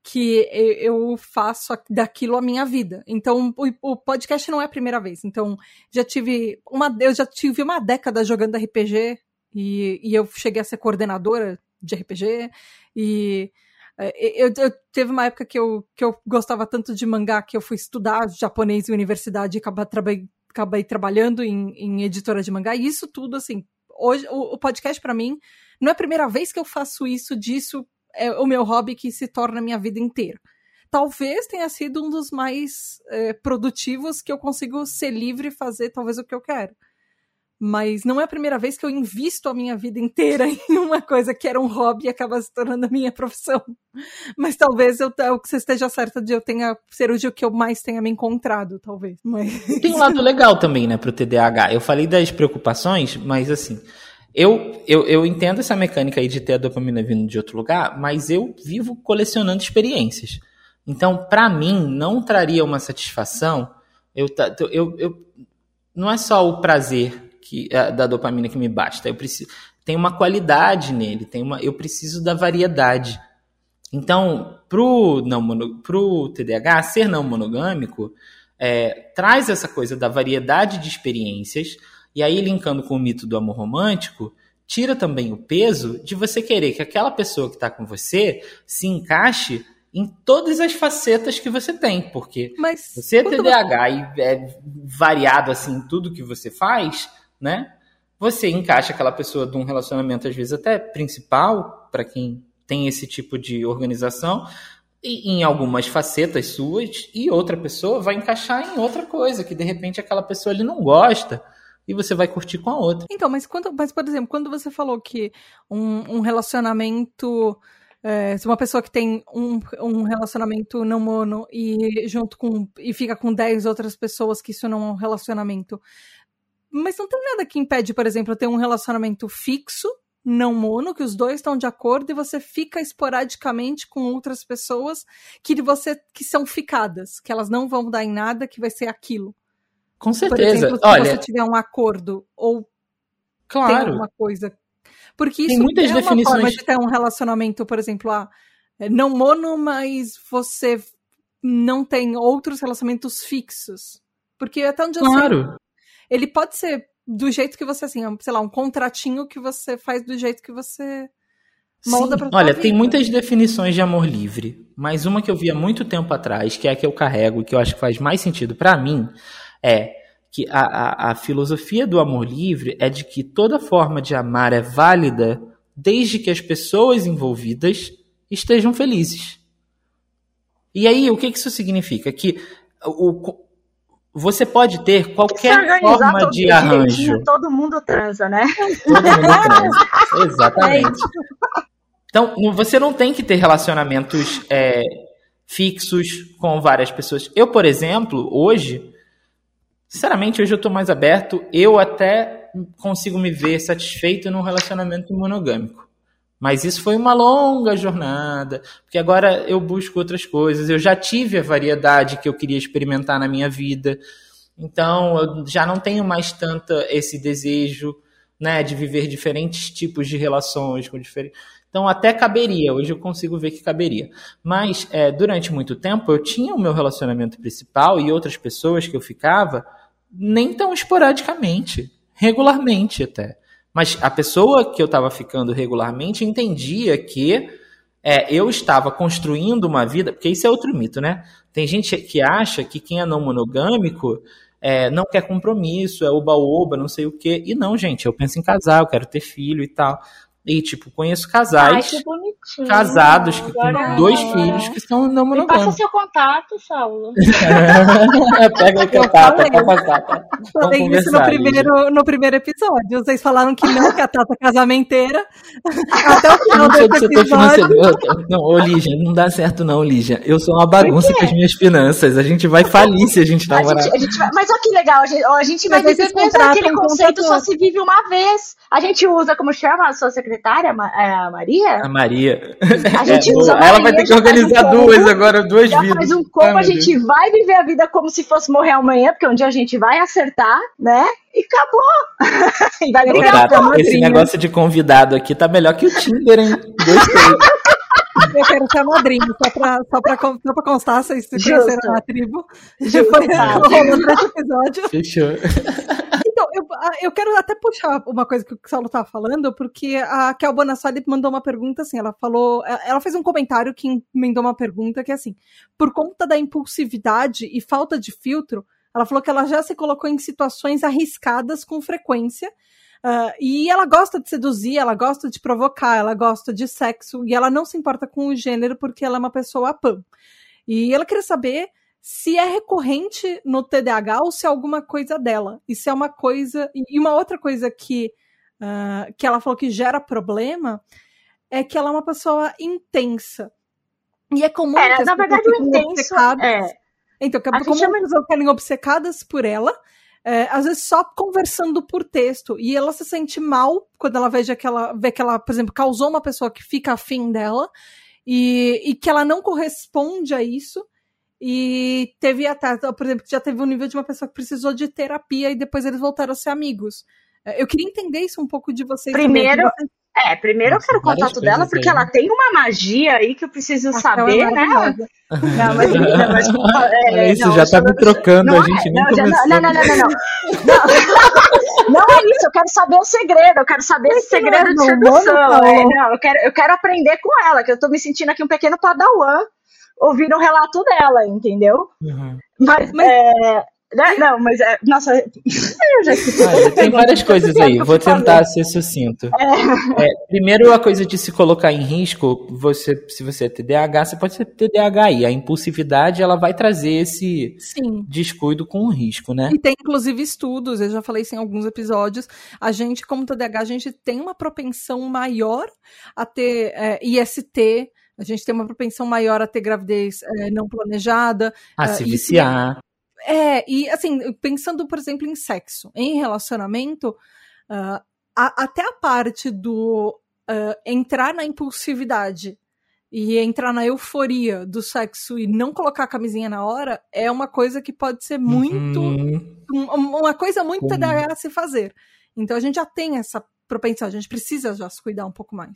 que eu faço daquilo a minha vida. Então, o, podcast não é a primeira vez. Então, já tive uma, eu já tive uma década jogando RPG e, e eu cheguei a ser coordenadora de RPG e é, eu, eu, teve uma época que eu, que eu gostava tanto de mangá que eu fui estudar japonês em universidade e acabei, acabei trabalhando em, em editora de mangá, e isso tudo, assim, hoje, o, o podcast para mim, não é a primeira vez que eu faço isso, disso é o meu hobby que se torna a minha vida inteira. Talvez tenha sido um dos mais é, produtivos que eu consigo ser livre e fazer talvez o que eu quero mas não é a primeira vez que eu invisto a minha vida inteira em uma coisa que era um hobby e acaba se tornando a minha profissão. Mas talvez eu, você esteja certa de eu tenha ser o dia que eu mais tenha me encontrado, talvez. Mas... Tem um lado legal também, né, pro TDAH. Eu falei das preocupações, mas assim, eu, eu, eu entendo essa mecânica aí de ter a dopamina vindo de outro lugar, mas eu vivo colecionando experiências. Então, para mim, não traria uma satisfação. Eu, eu, eu, não é só o prazer que é, da dopamina que me basta. Eu preciso tem uma qualidade nele, tem uma eu preciso da variedade. Então, pro não mono, pro TDAH ser não monogâmico é, traz essa coisa da variedade de experiências e aí linkando com o mito do amor romântico tira também o peso de você querer que aquela pessoa que está com você se encaixe em todas as facetas que você tem, porque Mas, você é TDAH você... e é variado assim em tudo que você faz, né? Você encaixa aquela pessoa de um relacionamento, às vezes até principal, para quem tem esse tipo de organização, em algumas facetas suas, e outra pessoa vai encaixar em outra coisa, que de repente aquela pessoa ele não gosta e você vai curtir com a outra. Então, mas, quando, mas por exemplo, quando você falou que um, um relacionamento. É, se uma pessoa que tem um, um relacionamento não mono e junto com. e fica com 10 outras pessoas que isso não é um relacionamento. Mas não tem nada que impede, por exemplo, eu ter um relacionamento fixo, não mono, que os dois estão de acordo e você fica esporadicamente com outras pessoas que você que são ficadas, que elas não vão dar em nada, que vai ser aquilo. Com certeza. Por exemplo, se Olha, você tiver um acordo ou claro. tem alguma coisa. Porque Tem isso muitas é uma definições- forma de ter um relacionamento, por exemplo, ah, é não mono, mas você não tem outros relacionamentos fixos. Porque até onde eu sei, Claro. Ele pode ser do jeito que você, assim, sei lá, um contratinho que você faz do jeito que você molda Sim. pra sua Olha, vida. tem muitas definições de amor livre, mas uma que eu vi há muito tempo atrás, que é a que eu carrego e que eu acho que faz mais sentido pra mim, é que a, a, a filosofia do amor livre é de que toda forma de amar é válida desde que as pessoas envolvidas estejam felizes. E aí, o que que isso significa? Que o, você pode ter qualquer forma de arranjo. todo mundo transa, né? Todo mundo transa. Exatamente. Então, não- você não tem que ter relacionamentos é, fixos com várias pessoas. Eu, por exemplo, hoje, sinceramente, hoje eu tô mais aberto. Eu até consigo me ver satisfeito num relacionamento monogâmico. Mas isso foi uma longa jornada, porque agora eu busco outras coisas. Eu já tive a variedade que eu queria experimentar na minha vida. Então, eu já não tenho mais tanto esse desejo, né, de viver diferentes tipos de relações com diferentes. Então, até caberia. Hoje eu consigo ver que caberia. Mas, é, durante muito tempo, eu tinha o meu relacionamento principal e outras pessoas que eu ficava, nem tão esporadicamente, regularmente até. Mas a pessoa que eu estava ficando regularmente entendia que é, eu estava construindo uma vida, porque isso é outro mito, né? Tem gente que acha que quem é não monogâmico é, não quer compromisso, é oba-oba, não sei o quê. E não, gente, eu penso em casar, eu quero ter filho e tal. E, tipo, conheço Ai, casais que bonitinho. casados que Agora- têm dois filhos que são não Me passa seu contato, Saulo. Pega aí que Eu eu tata, falei. isso no primeiro, no primeiro episódio. Vocês falaram que não, que a Tata é casamenteira. Até o final do episódio. Não, ô Lígia, não dá certo não, Lígia. Eu sou uma bagunça com as minhas finanças. A gente vai falir se a gente A namorar. gente, a gente vai- mas olha que legal, a gente, ó, a gente vai viver mesmo aquele um conceito, só se vive uma vez. A gente usa, como chama a sua secretária, Ma- é, a Maria? A Maria. A gente É, usa a ela vai Maria, ter que um organizar combo, duas agora, duas Já vidas. faz um combo, meu a gente Deus. vai viver a vida como se fosse morrer amanhã, porque um dia a gente vai acertar, né? E acabou. e vai brigar Tata, por esse negócio de convidado aqui tá melhor que o Tinder, hein? Gostei. Eu quero ser a madrinha, só pra, só pra, só pra constar, vocês se conheceram na tribo. Já Justo, foi rolando episódio. Fechou. Então, eu, a- eu quero até puxar uma coisa que o Saulo tava falando, porque a Kel Bonassoli mandou uma pergunta assim, ela falou, ela ela fez um comentário que emendou uma pergunta que é assim, por conta da impulsividade e falta de filtro, ela falou que ela já se colocou em situações arriscadas com frequência, ah, e ela gosta de seduzir, ela gosta de provocar, ela gosta de sexo, e ela não se importa com o gênero porque ela é uma pessoa pan. E ela queria saber se é recorrente no TDAH ou se é alguma coisa dela. E se é uma coisa. E uma outra coisa que, ah, que ela falou que gera problema é que ela é uma pessoa intensa. E é comum É, que as na pessoas verdade, o intenso. obcecadas. É, Então, que é comum chama- que as pessoas ficarem obcecadas por ela, é, às vezes só conversando por texto. E ela se sente mal quando ela veja que ela, vê que ela, por exemplo, causou uma pessoa que fica afim dela e, e que ela não corresponde a isso. E teve até, por exemplo, já teve um nível de uma pessoa que precisou de terapia e depois eles voltaram a ser amigos. É, Eu queria entender isso um pouco de vocês. também, Primeiro, vocês- é, primeiro eu quero o contato dela, porque aí, ela né? tem uma magia aí que eu preciso é saber, né? maravilhosa. Não, mas, mas é, isso, não, já tá me trocando, não a gente é, nem não, já- começou. não, não, não, não, não. Não, é isso, eu quero saber o segredo, eu quero saber esse é segredo de sedução. É, não, eu, quero, eu quero aprender com ela, que eu tô me sentindo aqui um pequeno padawan ouvindo o relato dela, entendeu? Uhum. Mas, Mas- é, né, não, mas é, nossa, eu já. Olha, tem várias coisas aí, vou tentar ser sucinto. É, primeiro, a coisa de se colocar em risco, você, se você é TDAH, você pode ser TDAH e a impulsividade ela vai trazer esse Sim. descuido com o risco, né? E tem, inclusive, estudos, eu já falei isso em alguns episódios. A gente, como TDAH, a gente tem uma propensão maior a ter é, IST, a gente tem uma propensão maior a ter gravidez é, não planejada. A se isso- viciar. É, e assim, pensando, por exemplo, em sexo, em relacionamento, ah, a, até a parte do uh, entrar na impulsividade e entrar na euforia do sexo e não colocar a camisinha na hora é uma coisa que pode ser muito. Uhum. uma coisa muito. TDAH a se fazer. Então a gente já tem essa propensão, a gente precisa já se cuidar um pouco mais.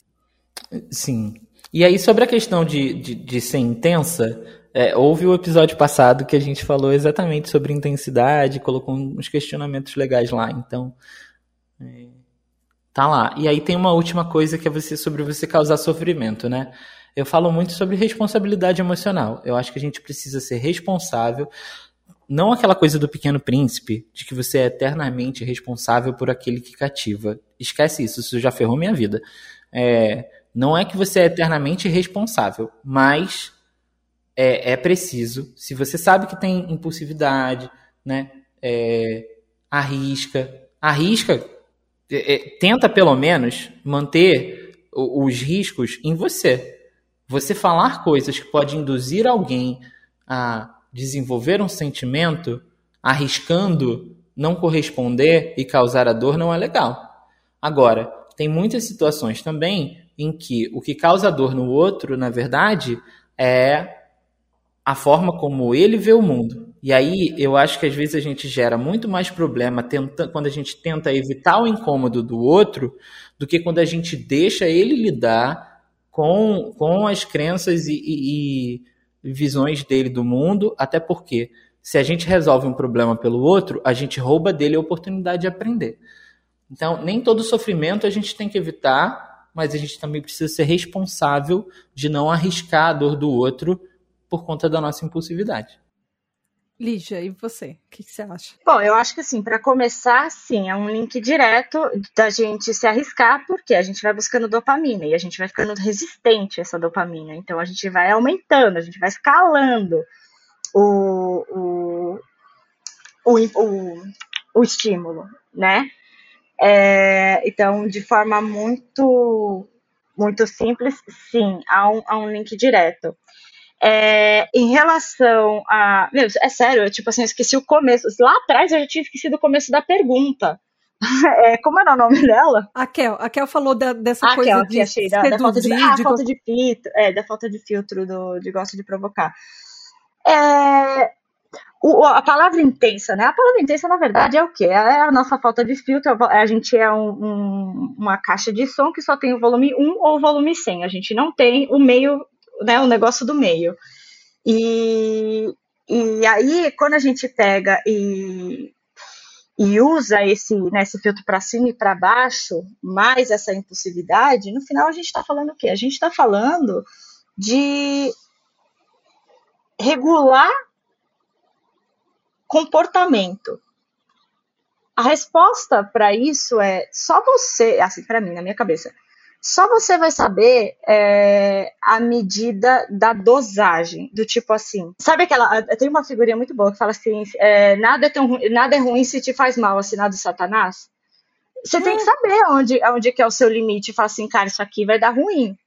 Sim. E aí, sobre a questão de, de, de ser intensa, é, houve o episódio passado que a gente falou exatamente sobre intensidade, colocou uns questionamentos legais lá. Então, é, tá lá. E aí tem uma última coisa que é você sobre você causar sofrimento, né? Eu falo muito sobre responsabilidade emocional. Eu acho que a gente precisa ser responsável, não aquela coisa do pequeno príncipe, de que você é eternamente responsável por aquele que cativa. Esquece isso, isso já ferrou minha vida. É, não é que você é eternamente responsável, mas é, é preciso, se você sabe que tem impulsividade, né, é, arrisca, arrisca, é, é tenta pelo menos manter os riscos em você. Você falar coisas que podem induzir alguém a desenvolver um sentimento, arriscando não corresponder e causar a dor, não é legal. Agora, tem muitas situações também em que o que causa dor no outro, na verdade, é a forma como ele vê o mundo. E aí eu acho que às vezes a gente gera muito mais problema tenta, quando a gente tenta evitar o incômodo do outro do que quando a gente deixa ele lidar com, com as crenças e, e, e visões dele do mundo, até porque se a gente resolve um problema pelo outro, a gente rouba dele a oportunidade de aprender. Então, nem todo sofrimento a gente tem que evitar mas a gente também precisa ser responsável de não arriscar a dor do outro por conta da nossa impulsividade. Lígia, e você? O que, que, você acha? Bom, eu acho que assim, para começar, sim, é um link direto da gente se arriscar, porque a gente vai buscando dopamina e a gente vai ficando resistente a essa dopamina. Então a gente vai aumentando, a gente vai escalando o, o, o, o, o estímulo, né? É, então, de forma muito, muito simples, sim, há um, há um link direto. É, em relação a. Meu, é sério, eu, tipo assim, eu esqueci o começo. Lá atrás eu já tinha esquecido o começo da pergunta. É, como era o nome dela? A Kel. A Kel falou da, dessa a coisa Kel, de achei, da, da, falta de, ah, de... falta de filtro, é, da falta de filtro do, de gosto de provocar. É, o, a palavra intensa, né? A palavra intensa, na verdade, é o quê? É a nossa falta de filtro. A gente é um, um, uma caixa de som que só tem o volume 1 ou o volume 100. A gente não tem o meio, né? O negócio do meio. E, e aí, quando a gente pega e, e usa esse, né, esse filtro para cima e para baixo, mais essa impulsividade, no final a gente está falando o quê? A gente está falando de regular comportamento. A resposta para isso é só você, assim, para mim, na minha cabeça, só você vai saber é, a medida da dosagem, do tipo assim. Sabe aquela. Tem uma figurinha muito boa que fala assim: é, nada, é tão, nada é ruim se te faz mal, assinado Satanás. Você hum. tem que saber onde, onde que é o seu limite e falar assim, cara, isso aqui vai dar ruim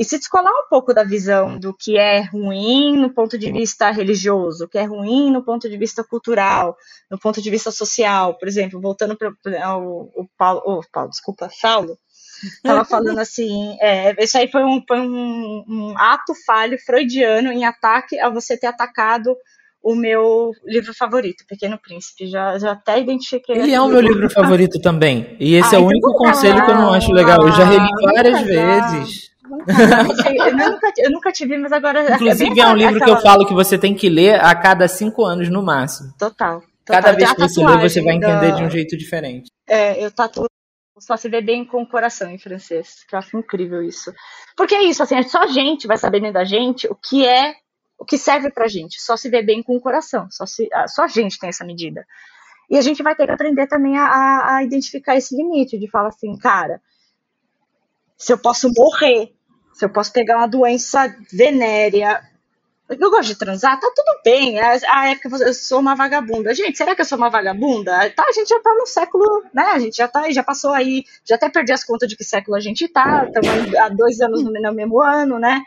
e se descolar um pouco da visão do que é ruim no ponto de vista religioso, o que é ruim no ponto de vista cultural, no ponto de vista social, por exemplo, voltando para o Paulo, oh, Paulo, desculpa, Saulo, estava falando assim, é, isso aí foi, um, foi um, um, ato falho freudiano em ataque a você ter atacado o meu livro favorito, Pequeno Príncipe. Já, já até identifiquei. Ele é o meu livro favorito também. E esse é o único conselho que eu não acho legal. Eu já reli várias vezes eu, nunca, eu nunca tive, mas agora. É Inclusive, é, um livro que eu falo que você tem que ler a cada cinco anos no máximo. Total. total. Cada vez que você lê, você vai entender da... de um jeito diferente. É, eu tatuo só se vê bem com o coração em francês. Que eu acho incrível isso. Porque é isso, assim, é só a gente vai saber dentro da gente o que é, o que serve pra gente. Só se vê bem com o coração. Só, se, só a gente tem essa medida. E a gente vai ter que aprender também a, a identificar esse limite, de falar assim, cara, se eu posso morrer se eu posso pegar uma doença venérea. Eu gosto de transar, tá tudo bem. A, a época eu sou uma vagabunda. Gente, será que eu sou uma vagabunda? Tá, a gente já tá no século, né? A gente já tá, já passou aí, já até perdi as contas de que século a gente tá. Estamos há dois anos no, no mesmo ano, né?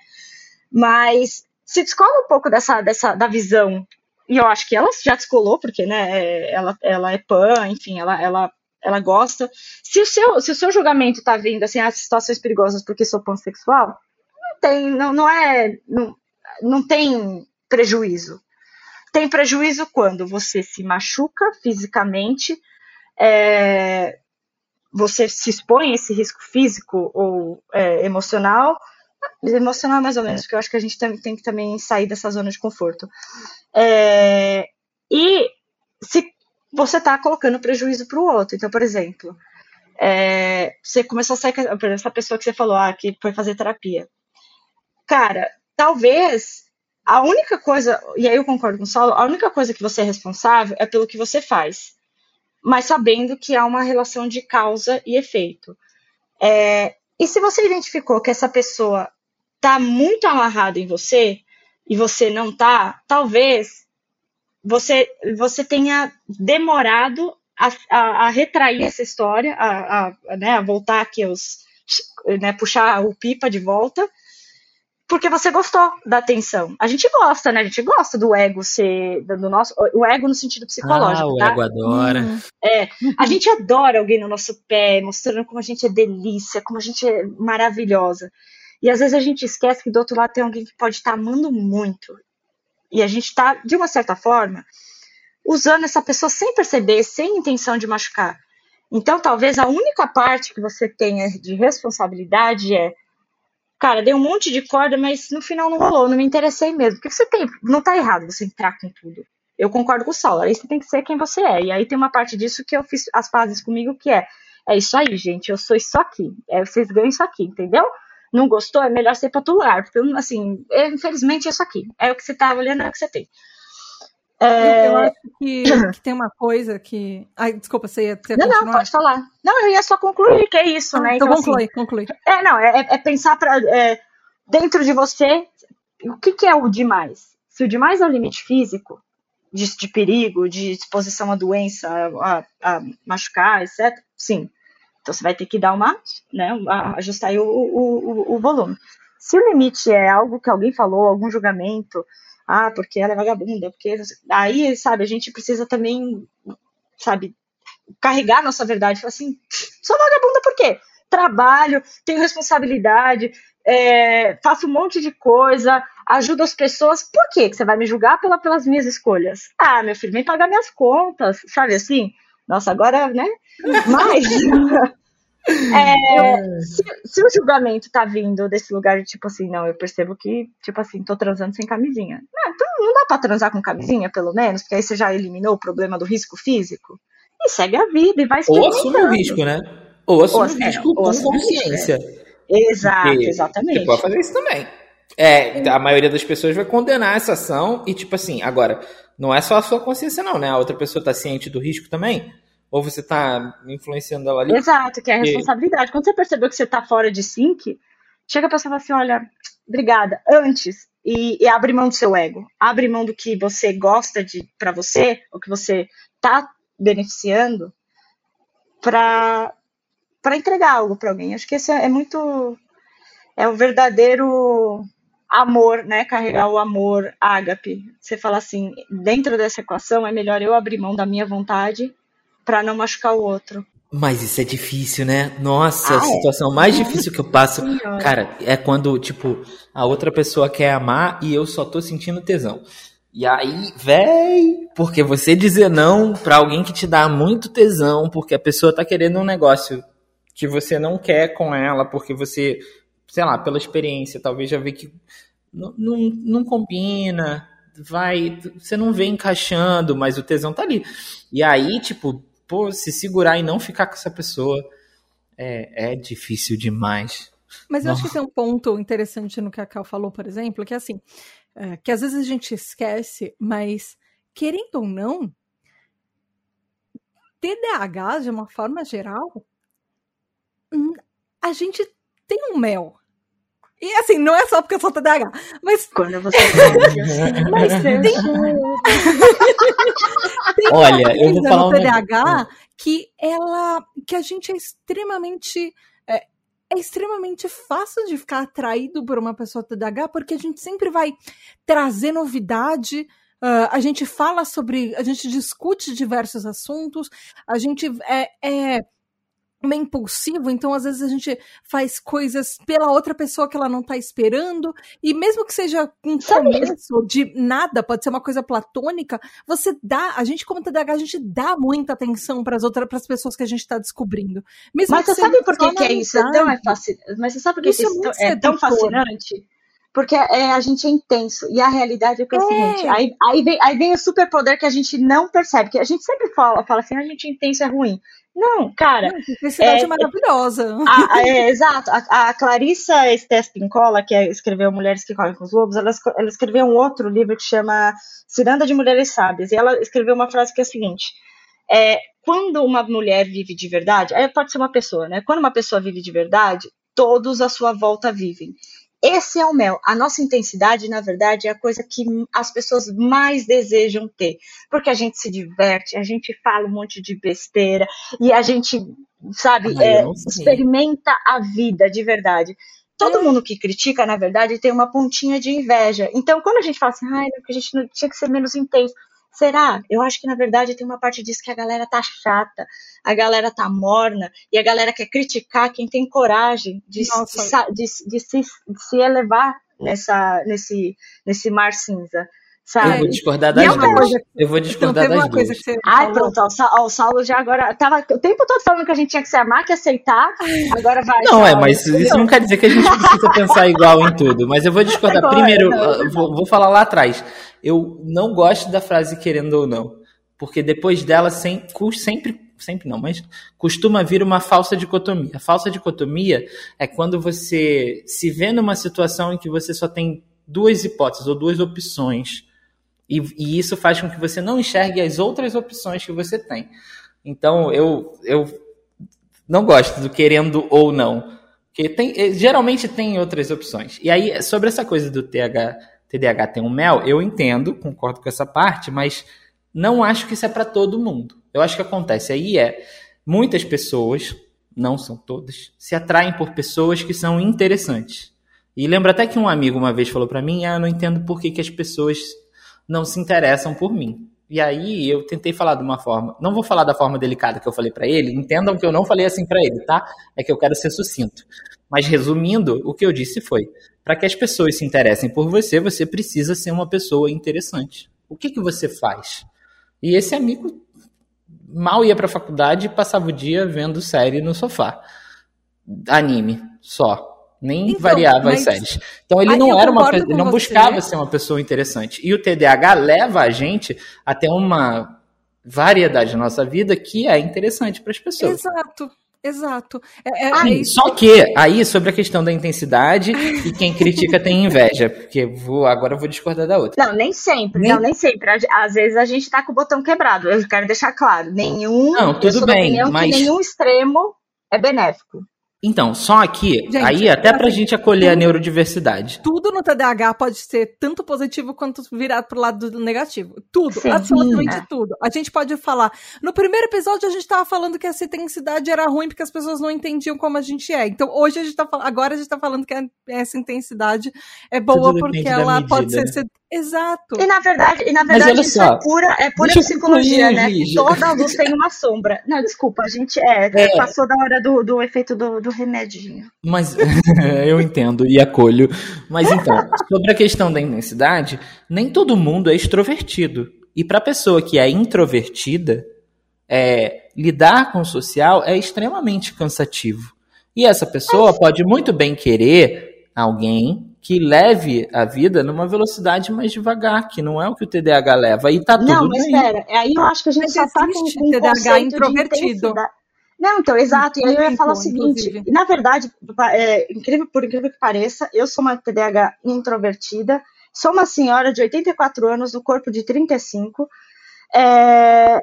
Mas se descola um pouco dessa, dessa da visão. E eu acho que ela já descolou, porque, né, ela, ela é pan, enfim, ela, ela ela gosta. Se o seu, se o seu julgamento está vindo assim, as situações perigosas porque sou pansexual, não tem, não, não é, não, não tem prejuízo. Tem prejuízo quando você se machuca fisicamente, é, você se expõe a esse risco físico ou é, emocional, emocional mais ou menos, porque eu acho que a gente tem, tem que também sair dessa zona de conforto. É, e se você está colocando prejuízo para o outro. Então, por exemplo, é, você começou a sair com essa pessoa que você falou, ah, que foi fazer terapia. Cara, talvez a única coisa, e aí eu concordo com o Saulo, a única coisa que você é responsável é pelo que você faz, mas sabendo que há uma relação de causa e efeito. É, e se você identificou que essa pessoa está muito amarrada em você e você não está, talvez você, você tenha demorado a, a, a retrair essa história, a, a, né, a voltar aqui os, né, puxar o pipa de volta, porque você gostou da atenção. A gente gosta, né? A gente gosta do ego ser do nosso, o ego no sentido psicológico. Ah, o tá? ego adora. Hum, é, a gente adora alguém no nosso pé, mostrando como a gente é delícia, como a gente é maravilhosa. E às vezes a gente esquece que do outro lado tem alguém que pode estar amando muito e a gente está, de uma certa forma, usando essa pessoa sem perceber, sem intenção de machucar. Então, talvez a única parte que você tenha de responsabilidade é, cara, dei um monte de corda, mas no final não rolou, não me interessei mesmo. Porque você tem, não tá errado você entrar com tudo. Eu concordo com o Saulo, aí você tem que ser quem você é. E aí tem uma parte disso que eu fiz as pazes comigo, que é, é isso aí, gente, eu sou isso aqui. É, vocês ganham isso aqui, entendeu? Não gostou, é melhor ser para outro lugar. Porque, assim, é, infelizmente é isso aqui. É o que você está olhando, é o que você tem. É... Eu acho que, que, tem uma coisa que. Ai, desculpa, você ia, você Não, não, pode falar. Não, eu ia só concluir que é isso, ah, né? Então, então conclui, assim, conclui. É, não, é, é pensar para é, dentro de você o que, que, é o demais. Se o demais é o limite físico, de, de perigo, de exposição à doença, a, a machucar, etc., sim. Então você vai ter que dar uma, né, ajustar o, o, o, volume. Se o limite é algo que alguém falou, algum julgamento, ah, porque ela é vagabunda, porque aí, sabe, a gente precisa também, sabe, carregar nossa verdade, falar assim, sou vagabunda por quê? Trabalho, tenho responsabilidade, é, faço um monte de coisa, ajudo as pessoas, por quê que você vai me julgar pela, pelas minhas escolhas? Ah, meu filho, vem pagar minhas contas, sabe assim? Nossa, agora, né? Mas. É, se, se, o julgamento tá vindo desse lugar de tipo assim, não, eu percebo que, tipo assim, tô transando sem camisinha. Não, então não dá pra transar com camisinha, pelo menos, porque aí você já eliminou o problema do risco físico. E segue a vida e vai Ou assume o risco, né? Ou assume o risco é, com consciência. Exato, porque exatamente. Você pode fazer isso também. É, a maioria das pessoas vai condenar essa ação e, tipo assim, agora, não é só a sua consciência, não, né? A outra pessoa tá ciente do risco também. Ou você tá influenciando ela ali. Exato, que é a responsabilidade. E... Quando você percebeu que você tá fora de sync, chega a pessoa e fala assim: olha, obrigada, antes. E, e abre mão do seu ego. Abre mão do que você gosta de para você, ou que você tá beneficiando, para para entregar algo para alguém. Acho que esse é, é muito é o verdadeiro amor, né? Carregar o amor ágape. Você fala assim, dentro dessa equação é melhor eu abrir mão da minha vontade para não machucar o outro. Mas isso é difícil, né? Nossa, ah, a é? situação é? mais difícil que eu passo, Senhora. cara, é quando, tipo, a outra pessoa quer amar e eu só tô sentindo tesão. E aí, véi, porque você dizer não pra alguém que te dá muito tesão, porque a pessoa tá querendo um negócio que você não quer com ela, porque você sei lá, pela experiência, talvez já vê que não, não, não combina, vai, você não vê encaixando, mas o tesão tá ali. E aí, tipo, pô, se segurar e não ficar com essa pessoa é, é difícil demais. Mas eu acho que tem um ponto interessante no que a Cal falou, por exemplo, que é assim, é, que às vezes a gente esquece, mas querendo ou não, TDAH, de uma forma geral, hum, a gente tem um mel. E assim, não é só porque eu sou TDAH, mas. Quando você Mas tem. tem Olha, eu vou falar no TDAH que ela. que a gente é extremamente. É, é extremamente fácil de ficar atraído por uma pessoa TDAH, porque a gente sempre vai trazer novidade Uh, a gente fala sobre, a gente discute diversos assuntos, a gente é, é meio impulsivo, então às vezes a gente faz coisas pela outra pessoa que ela não tá esperando, e mesmo que seja um começo de nada, pode ser uma coisa platônica, você dá, a gente como TDAH, a gente dá muita atenção para as outras para as pessoas que a gente tá descobrindo. Mesmo Mas você sabe por que, que é isso? Então é fascinante. Mas você sabe por que isso, isso é, é tão fascinante? Porque é, a gente é intenso. E a realidade é, que é o seguinte: aí, aí, vem, aí vem o superpoder que a gente não percebe. Que a gente sempre fala, fala assim, a gente é intenso é ruim. Não, cara. Felicidade é, é maravilhosa. A, a, é, exato. A, a Clarissa Pincola, que é, escreveu Mulheres que Correm com os Lobos, ela, ela escreveu um outro livro que chama Ciranda de Mulheres Sábias. E ela escreveu uma frase que é a seguinte: é, quando uma mulher vive de verdade, aí pode ser uma pessoa, né? Quando uma pessoa vive de verdade, todos à sua volta vivem. Esse é o mel. A nossa intensidade, na verdade, é a coisa que as pessoas mais desejam ter. Porque a gente se diverte, a gente fala um monte de besteira e a gente, sabe, ah, é, experimenta a vida de verdade. Todo é. mundo que critica, na verdade, tem uma pontinha de inveja. Então, quando a gente fala assim, ai, a gente não tinha que ser menos intenso. Será? Eu acho que na verdade tem uma parte disso que a galera tá chata, a galera tá morna e a galera quer criticar quem tem coragem de, de, de, de se, de se elevar nessa, nesse, nesse mar cinza. Sabe? Eu vou discordar das duas. Coisa, eu vou discordar então, das duas. Ai, pronto, ó, o Saulo já agora tava o tempo todo falando que a gente tinha que se amar, que aceitar. Agora vai. Não, Saulo. é, mas isso não quer dizer que a gente precisa pensar igual em tudo. Mas eu vou discordar. Agora, Primeiro, vou, vou falar lá atrás eu não gosto da frase querendo ou não, porque depois dela sem, sempre, sempre não, mas costuma vir uma falsa dicotomia. A falsa dicotomia é quando você se vê numa situação em que você só tem duas hipóteses ou duas opções. E, e, isso faz com que você não enxergue as outras opções que você tem. Então, eu, eu não gosto do querendo ou não. Porque tem, geralmente tem outras opções. E aí, sobre essa coisa do TH TDAH tem um mel, eu entendo, concordo com essa parte, mas não acho que isso é para todo mundo. Eu acho que acontece aí é muitas pessoas, não são todas, se atraem por pessoas que são interessantes. E lembra até que um amigo uma vez falou para mim: "Ah, eu não entendo por que, que as pessoas não se interessam por mim". E aí eu tentei falar de uma forma, não vou falar da forma delicada que eu falei para ele, entendam que eu não falei assim para ele, tá? É que eu quero ser sucinto. Mas resumindo, o que eu disse foi: para que as pessoas se interessem por você, você precisa ser uma pessoa interessante. O que, que você faz? E esse amigo mal ia para a faculdade e passava o dia vendo série no sofá. Anime, só. Nem então, variava as séries. Então ele não era uma ele não buscava ser uma pessoa interessante. E o TDAH leva a gente a ter uma variedade na nossa vida que é interessante para as pessoas. Exato. Exato. É, é, é só que aí sobre a questão da intensidade e quem critica tem inveja, porque vou agora eu vou discordar da outra. Não, nem sempre, nem... não, nem sempre. Às vezes a gente tá com o botão quebrado. Eu quero deixar claro, nenhum. Não, tudo bem, mas nenhum extremo é benéfico. Então, só aqui, gente, aí até pra assim, gente acolher tudo, a neurodiversidade. Tudo no TDAH pode ser tanto positivo quanto virado pro lado do negativo. Tudo, Sim, absolutamente é. tudo. A gente pode falar. No primeiro episódio a gente tava falando que essa intensidade era ruim porque as pessoas não entendiam como a gente é. Então, hoje a gente tá agora a gente tá falando que essa intensidade é boa porque ela medida, pode ser, né? Exato. E na verdade, e na verdade isso só, é pura, é pura psicologia, né? Toda luz tem uma sombra. Não, desculpa, a gente é, é. passou da hora do, do efeito do, do remedinho. Mas eu entendo e acolho. Mas então, sobre a questão da intensidade, nem todo mundo é extrovertido. E para pessoa que é introvertida, é, lidar com o social é extremamente cansativo. E essa pessoa pode muito bem querer alguém que leve a vida numa velocidade mais devagar, que não é o que o TDAH leva. E tá tudo Não, mas bem. espera, aí eu acho que a gente só tá com, com TDAH introvertido. Não, então, exato. E aí eu ia falar o seguinte, na verdade, é, incrível, por incrível que pareça, eu sou uma TDAH introvertida, sou uma senhora de 84 anos, do corpo de 35, é,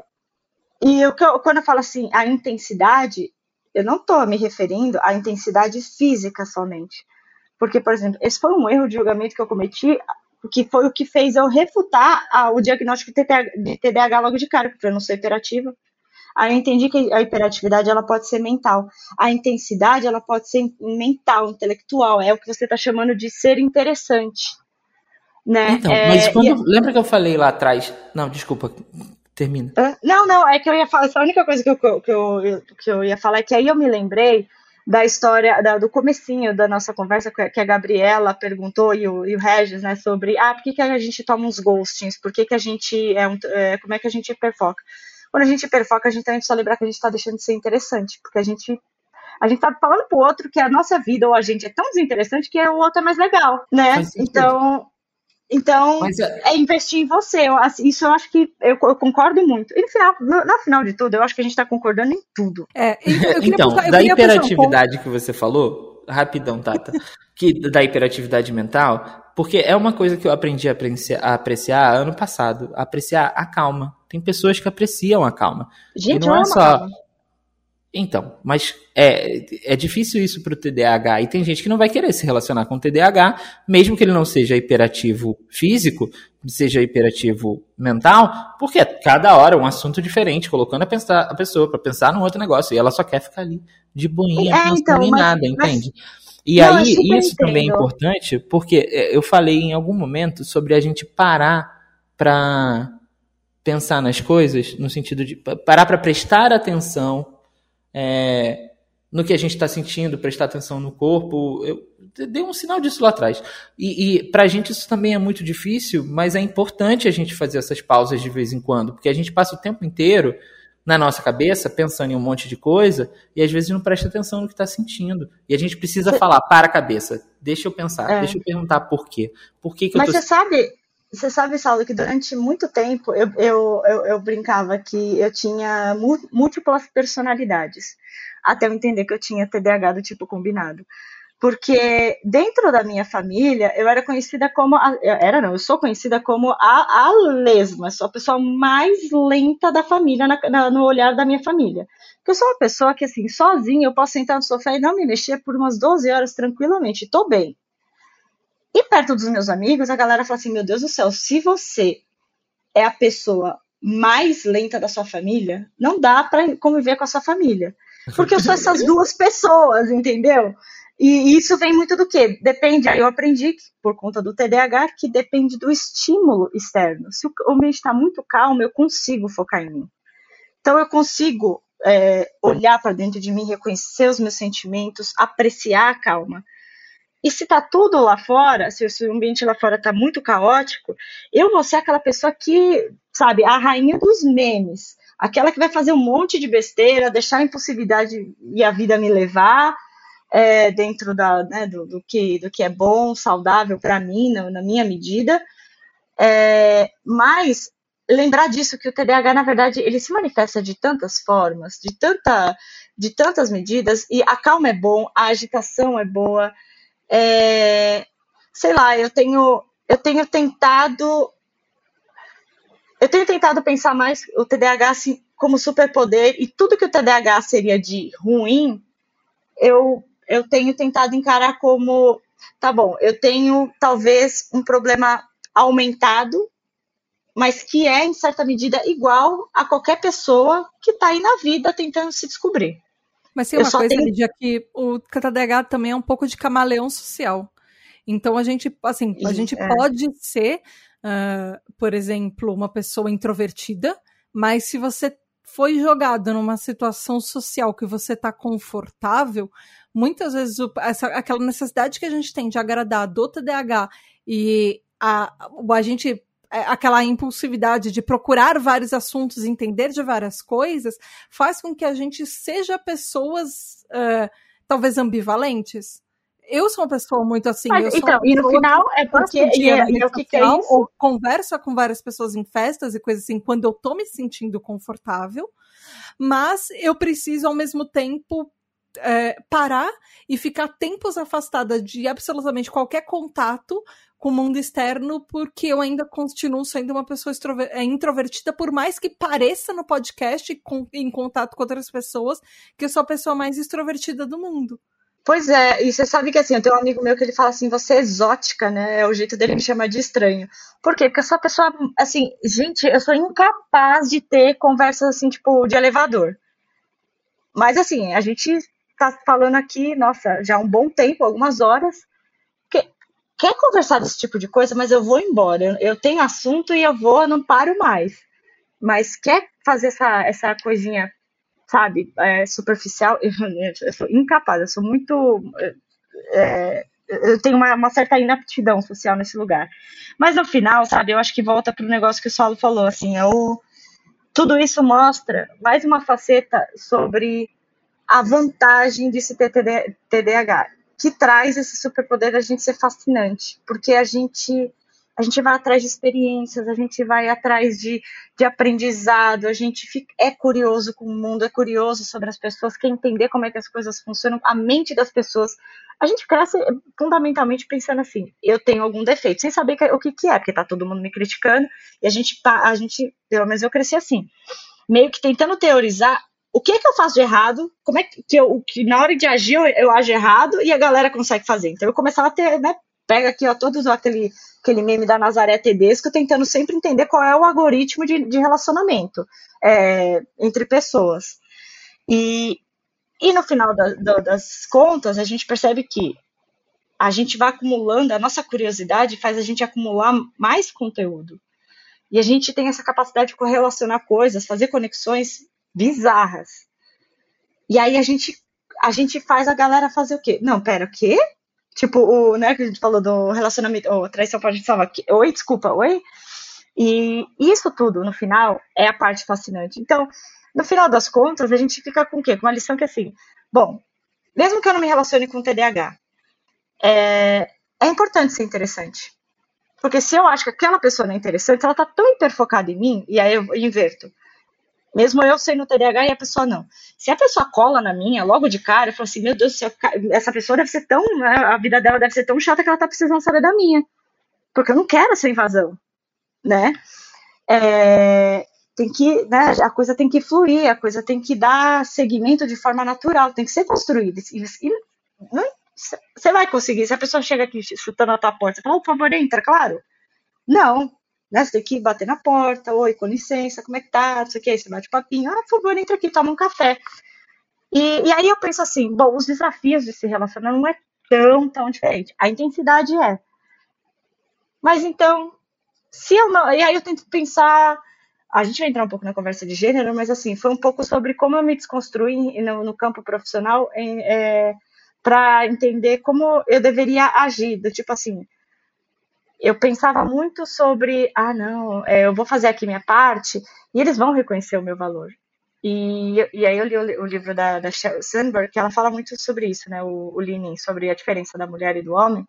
e eu, quando eu falo assim, a intensidade, eu não estou me referindo à intensidade física somente. Porque, por exemplo, esse foi um erro de julgamento que eu cometi, que foi o que fez eu refutar a, o diagnóstico de TDAH logo de cara, porque eu não sou hiperativa. Aí eu entendi que a hiperatividade ela pode ser mental. A intensidade ela pode ser mental, intelectual. É o que você está chamando de ser interessante. Né? Então, é, mas quando. E... Lembra que eu falei lá atrás. Não, desculpa, termina. Não, não, é que eu ia falar. A única coisa que eu, que eu, que eu ia falar é que aí eu me lembrei da história, da, do comecinho da nossa conversa, que a Gabriela perguntou e o, e o Regis, né, sobre, ah, por que, que a gente toma uns ghostings, por que, que a gente, é, um, é como é que a gente perfoca? Quando a gente perfoca, a gente tem que só lembrar que a gente está deixando de ser interessante, porque a gente a gente tá falando pro outro que a nossa vida ou a gente é tão desinteressante que o outro é mais legal, né? Então, então, é... é... investir em você. Eu, assim, isso eu acho que eu, eu, concordo muito. E no final, no, no, final de tudo, eu acho que a gente está concordando em tudo. É, então, da hiperatividade um que você falou, rapidão, Tata, que da hiperatividade mental, porque é uma coisa que eu aprendi a apreciar, a apreciar ano passado, apreciar a calma. Tem pessoas que apreciam a calma. Gente, e não é só. Calma. Então, mas é, é difícil isso para o TDAH. E tem gente que não vai querer se relacionar com o TDAH, mesmo que ele não seja hiperativo físico, seja hiperativo mental, porque é cada hora um assunto diferente, colocando a, pensar, a pessoa para pensar num outro negócio. E ela só quer ficar ali de boinha, é, então, em nada, mas, entende? E não, aí, isso também é importante, porque é, eu falei em algum momento sobre a gente parar para pensar nas coisas, no sentido de parar para prestar atenção é, no que a gente está sentindo, prestar atenção no corpo. Eu dei um sinal disso lá atrás. E, e para a gente isso também é muito difícil, mas é importante a gente fazer essas pausas de vez em quando, porque a gente passa o tempo inteiro na nossa cabeça pensando em um monte de coisa e às vezes não presta atenção no que está sentindo. E a gente precisa falar para a cabeça, deixa eu pensar, é. deixa eu perguntar por quê. Por que, que Mas eu tô... você sabe, você sabe, Saulo, que durante muito tempo eu, eu, eu, eu, brincava que eu tinha múltiplas personalidades, até eu entender que eu tinha TDAH do tipo combinado. Porque dentro da minha família, eu era conhecida como. A, era não, eu sou conhecida como a, a lesma, sou a pessoa mais lenta da família, na, na, no olhar da minha família. Porque eu sou uma pessoa que, assim, sozinha, eu posso sentar no sofá e não me mexer por umas 12 horas tranquilamente, tô bem. E perto dos meus amigos, a galera fala assim: meu Deus do céu, se você é a pessoa mais lenta da sua família, não dá para conviver com a sua família. Porque eu sou essas duas pessoas, entendeu? E isso vem muito do quê? Depende, eu aprendi por conta do TDAH que depende do estímulo externo. Se o ambiente está muito calmo, eu consigo focar em mim. Então eu consigo é, olhar para dentro de mim, reconhecer os meus sentimentos, apreciar a calma. E se tá tudo lá fora, se, o ambiente lá fora tá muito caótico, eu vou ser aquela pessoa que, sabe, a rainha dos memes. Aquela que vai fazer um monte de besteira, deixar a impossibilidade e a vida me levar é, dentro da, né, do, do, que, do que é bom, saudável para mim, na, na, minha medida. É, mas lembrar disso que o TDAH, na verdade, ele se manifesta de tantas formas, de, tanta, de tantas medidas, e a calma é bom, a agitação é boa, é, sei lá, eu tenho, eu tenho tentado. Eu tenho tentado pensar mais o TDAH assim, como superpoder e tudo que o TDAH seria de ruim, eu, eu tenho tentado encarar como, tá bom, eu tenho talvez um problema aumentado, mas que é, em certa medida, igual a qualquer pessoa que está aí na vida tentando se descobrir. Mas tem uma coisa, tenho... Lídia, que o TDAH também é um pouco de camaleão social. Então a gente, assim, a gente é. pode ser, uh, por exemplo, uma pessoa introvertida, mas se você foi jogado numa situação social que você está confortável, muitas vezes o, essa, aquela necessidade que a gente tem de agradar do TDAH e a, a gente aquela impulsividade de procurar vários assuntos, entender de várias coisas, faz com que a gente seja pessoas uh, talvez ambivalentes. Eu sou uma pessoa muito assim. Mas, então, e no final é porque e, é, e, o que, que é isso? Ou conversa com várias pessoas em festas e coisas assim, quando eu tô me sentindo confortável, mas eu preciso ao mesmo tempo é, parar e ficar tempos afastada de absolutamente qualquer contato com o mundo externo, porque eu ainda continuo sendo uma pessoa é, introvertida, por mais que pareça no podcast, com, em contato com outras pessoas, que eu sou a pessoa mais extrovertida do mundo. Pois é, e você sabe que assim, eu tenho um amigo meu que ele fala assim, você é exótica, né? É o jeito dele me chamar de estranho. Por quê? Porque eu sou uma pessoa, assim, gente, eu sou incapaz de ter conversas assim, tipo, de elevador. Mas assim, a gente tá falando aqui, nossa, já há um bom tempo, algumas horas, quer conversar desse tipo de coisa, mas eu vou embora. Eu, tenho assunto e eu vou, eu não paro mais. Mas quer fazer essa, essa coisinha, sabe, é, superficial? Eu, eu, sou incapaz, eu sou muito. É, eu tenho uma, uma, certa inaptidão social nesse lugar. Mas no final, sabe, eu acho que volta para o negócio que o Saulo falou, assim, eu, tudo isso mostra mais uma faceta sobre a vantagem de se ter TDAH que traz esse superpoder da gente ser fascinante, porque a gente a gente vai atrás de experiências, a gente vai atrás de, de aprendizado, a gente fica, é curioso com o mundo, é curioso sobre as pessoas, quer entender como é que as coisas funcionam, a mente das pessoas. A gente cresce fundamentalmente pensando assim, eu tenho algum defeito, sem saber o que, que é, porque tá todo mundo me criticando, e a gente, a gente, pelo menos eu cresci assim, meio que tentando teorizar o que é que eu faço de errado, como é que eu, que na hora de agir eu, eu ajo errado e a galera consegue fazer. Então eu começava a ter, né, pega aqui, ó, todos aquele, aquele meme da Nazaré Tedesco, tentando sempre entender qual é o algoritmo de, de relacionamento é, entre pessoas. E, e no final da, da, das contas, a gente percebe que a gente vai acumulando, a nossa curiosidade faz a gente acumular mais conteúdo. E a gente tem essa capacidade de correlacionar coisas, fazer conexões bizarras. E aí a gente a gente faz a galera fazer o quê? Não, pera, o quê? Tipo, o, né, que a gente falou do relacionamento, ou traição pode salvar. Oi, desculpa, oi? E isso tudo, no final, é a parte fascinante. Então, no final das contas, a gente fica com o quê? Com uma lição que é assim, bom, mesmo que eu não me relacione com TDAH, é, é importante ser interessante. Porque se eu acho que aquela pessoa não é interessante, ela tá tão hiperfocada em mim, e aí eu inverto. Mesmo eu sendo TDAH e a pessoa não. Se a pessoa cola na minha, logo de cara, eu falo assim, meu Deus do céu, essa pessoa deve ser tão. Né, a vida dela deve ser tão chata que ela tá precisando saber da minha. Porque eu não quero essa invasão. Né? É, tem que, né, a coisa tem que fluir, a coisa tem que dar seguimento de forma natural, tem que ser construída. E, você vai conseguir. Se a pessoa chega aqui chutando a tua porta, você fala, por favor, entra, claro. Não, né? Você tem que bater na porta, oi, com licença, como é que tá? Não sei o que, você bate papinho, ah, por favor, entra aqui, toma um café. E, e aí eu penso assim, bom, os desafios de se relacionar não é tão, tão diferente. A intensidade é. Mas então, se eu não. E aí eu tento pensar. A gente vai entrar um pouco na conversa de gênero, mas assim, foi um pouco sobre como eu me desconstruí no, no campo profissional é, para entender como eu deveria agir. Do tipo assim, eu pensava muito sobre, ah, não, é, eu vou fazer aqui minha parte e eles vão reconhecer o meu valor. E, e aí eu li o, o livro da, da Sheryl Sandberg, que ela fala muito sobre isso, né, o, o Leaning, sobre a diferença da mulher e do homem.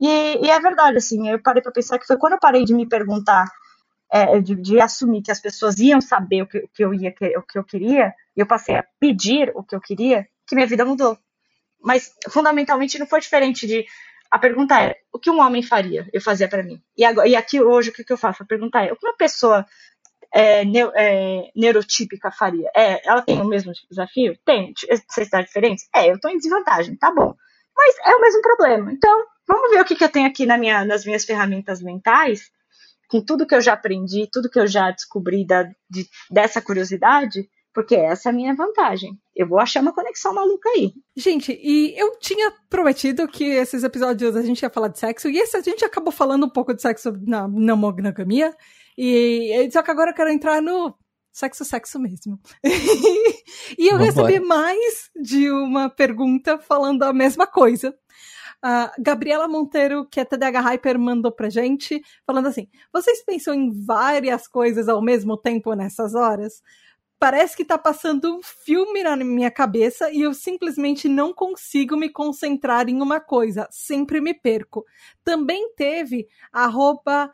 E, e é verdade, assim, eu parei para pensar que foi quando eu parei de me perguntar, é, de, de, assumir que as pessoas iam saber o que, o que eu ia, o que eu queria, e eu passei a pedir o que eu queria, que minha vida mudou. Mas fundamentalmente não foi diferente de a pergunta é: o que um homem faria? Eu fazia para mim. E, agora, e aqui hoje, o que, que eu faço? A pergunta é: o que uma pessoa é, neu, é, neurotípica faria? É, ela tem o mesmo desafio? Tem. Necessidades diferentes? É, eu estou em desvantagem, tá bom. Mas é o mesmo problema. Então, vamos ver o que, que eu tenho aqui na minha, nas minhas ferramentas mentais, com tudo que eu já aprendi, tudo que eu já descobri da, de, dessa curiosidade, porque essa é a minha vantagem. Eu vou achar uma conexão maluca aí. Gente, e eu tinha prometido que esses episódios a gente ia falar de sexo, e esse a gente acabou falando um pouco de sexo na, na monogamia. E só que agora eu quero entrar no sexo, sexo mesmo. e eu Vamos recebi mais de uma pergunta falando a mesma coisa. A Gabriela Monteiro, que é TDH Hyper, mandou pra gente, falando assim: vocês pensam em várias coisas ao mesmo tempo nessas horas? Parece que tá passando um filme na minha cabeça e eu simplesmente não consigo me concentrar em uma coisa, sempre me perco. Também teve arroba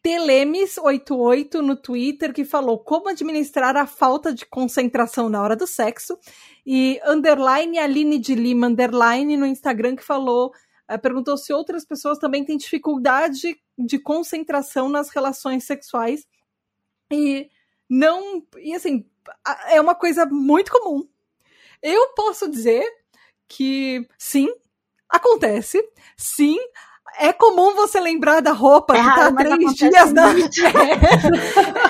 Telemes88 no Twitter que falou como administrar a falta de concentração na hora do sexo e underline Aline de Lima underline no Instagram que falou eh, perguntou se outras pessoas também têm dificuldade de concentração nas relações sexuais e não e assim é uma coisa muito comum. Eu posso dizer que sim, acontece. Sim, é comum você lembrar da roupa é que tá raro, três dias na.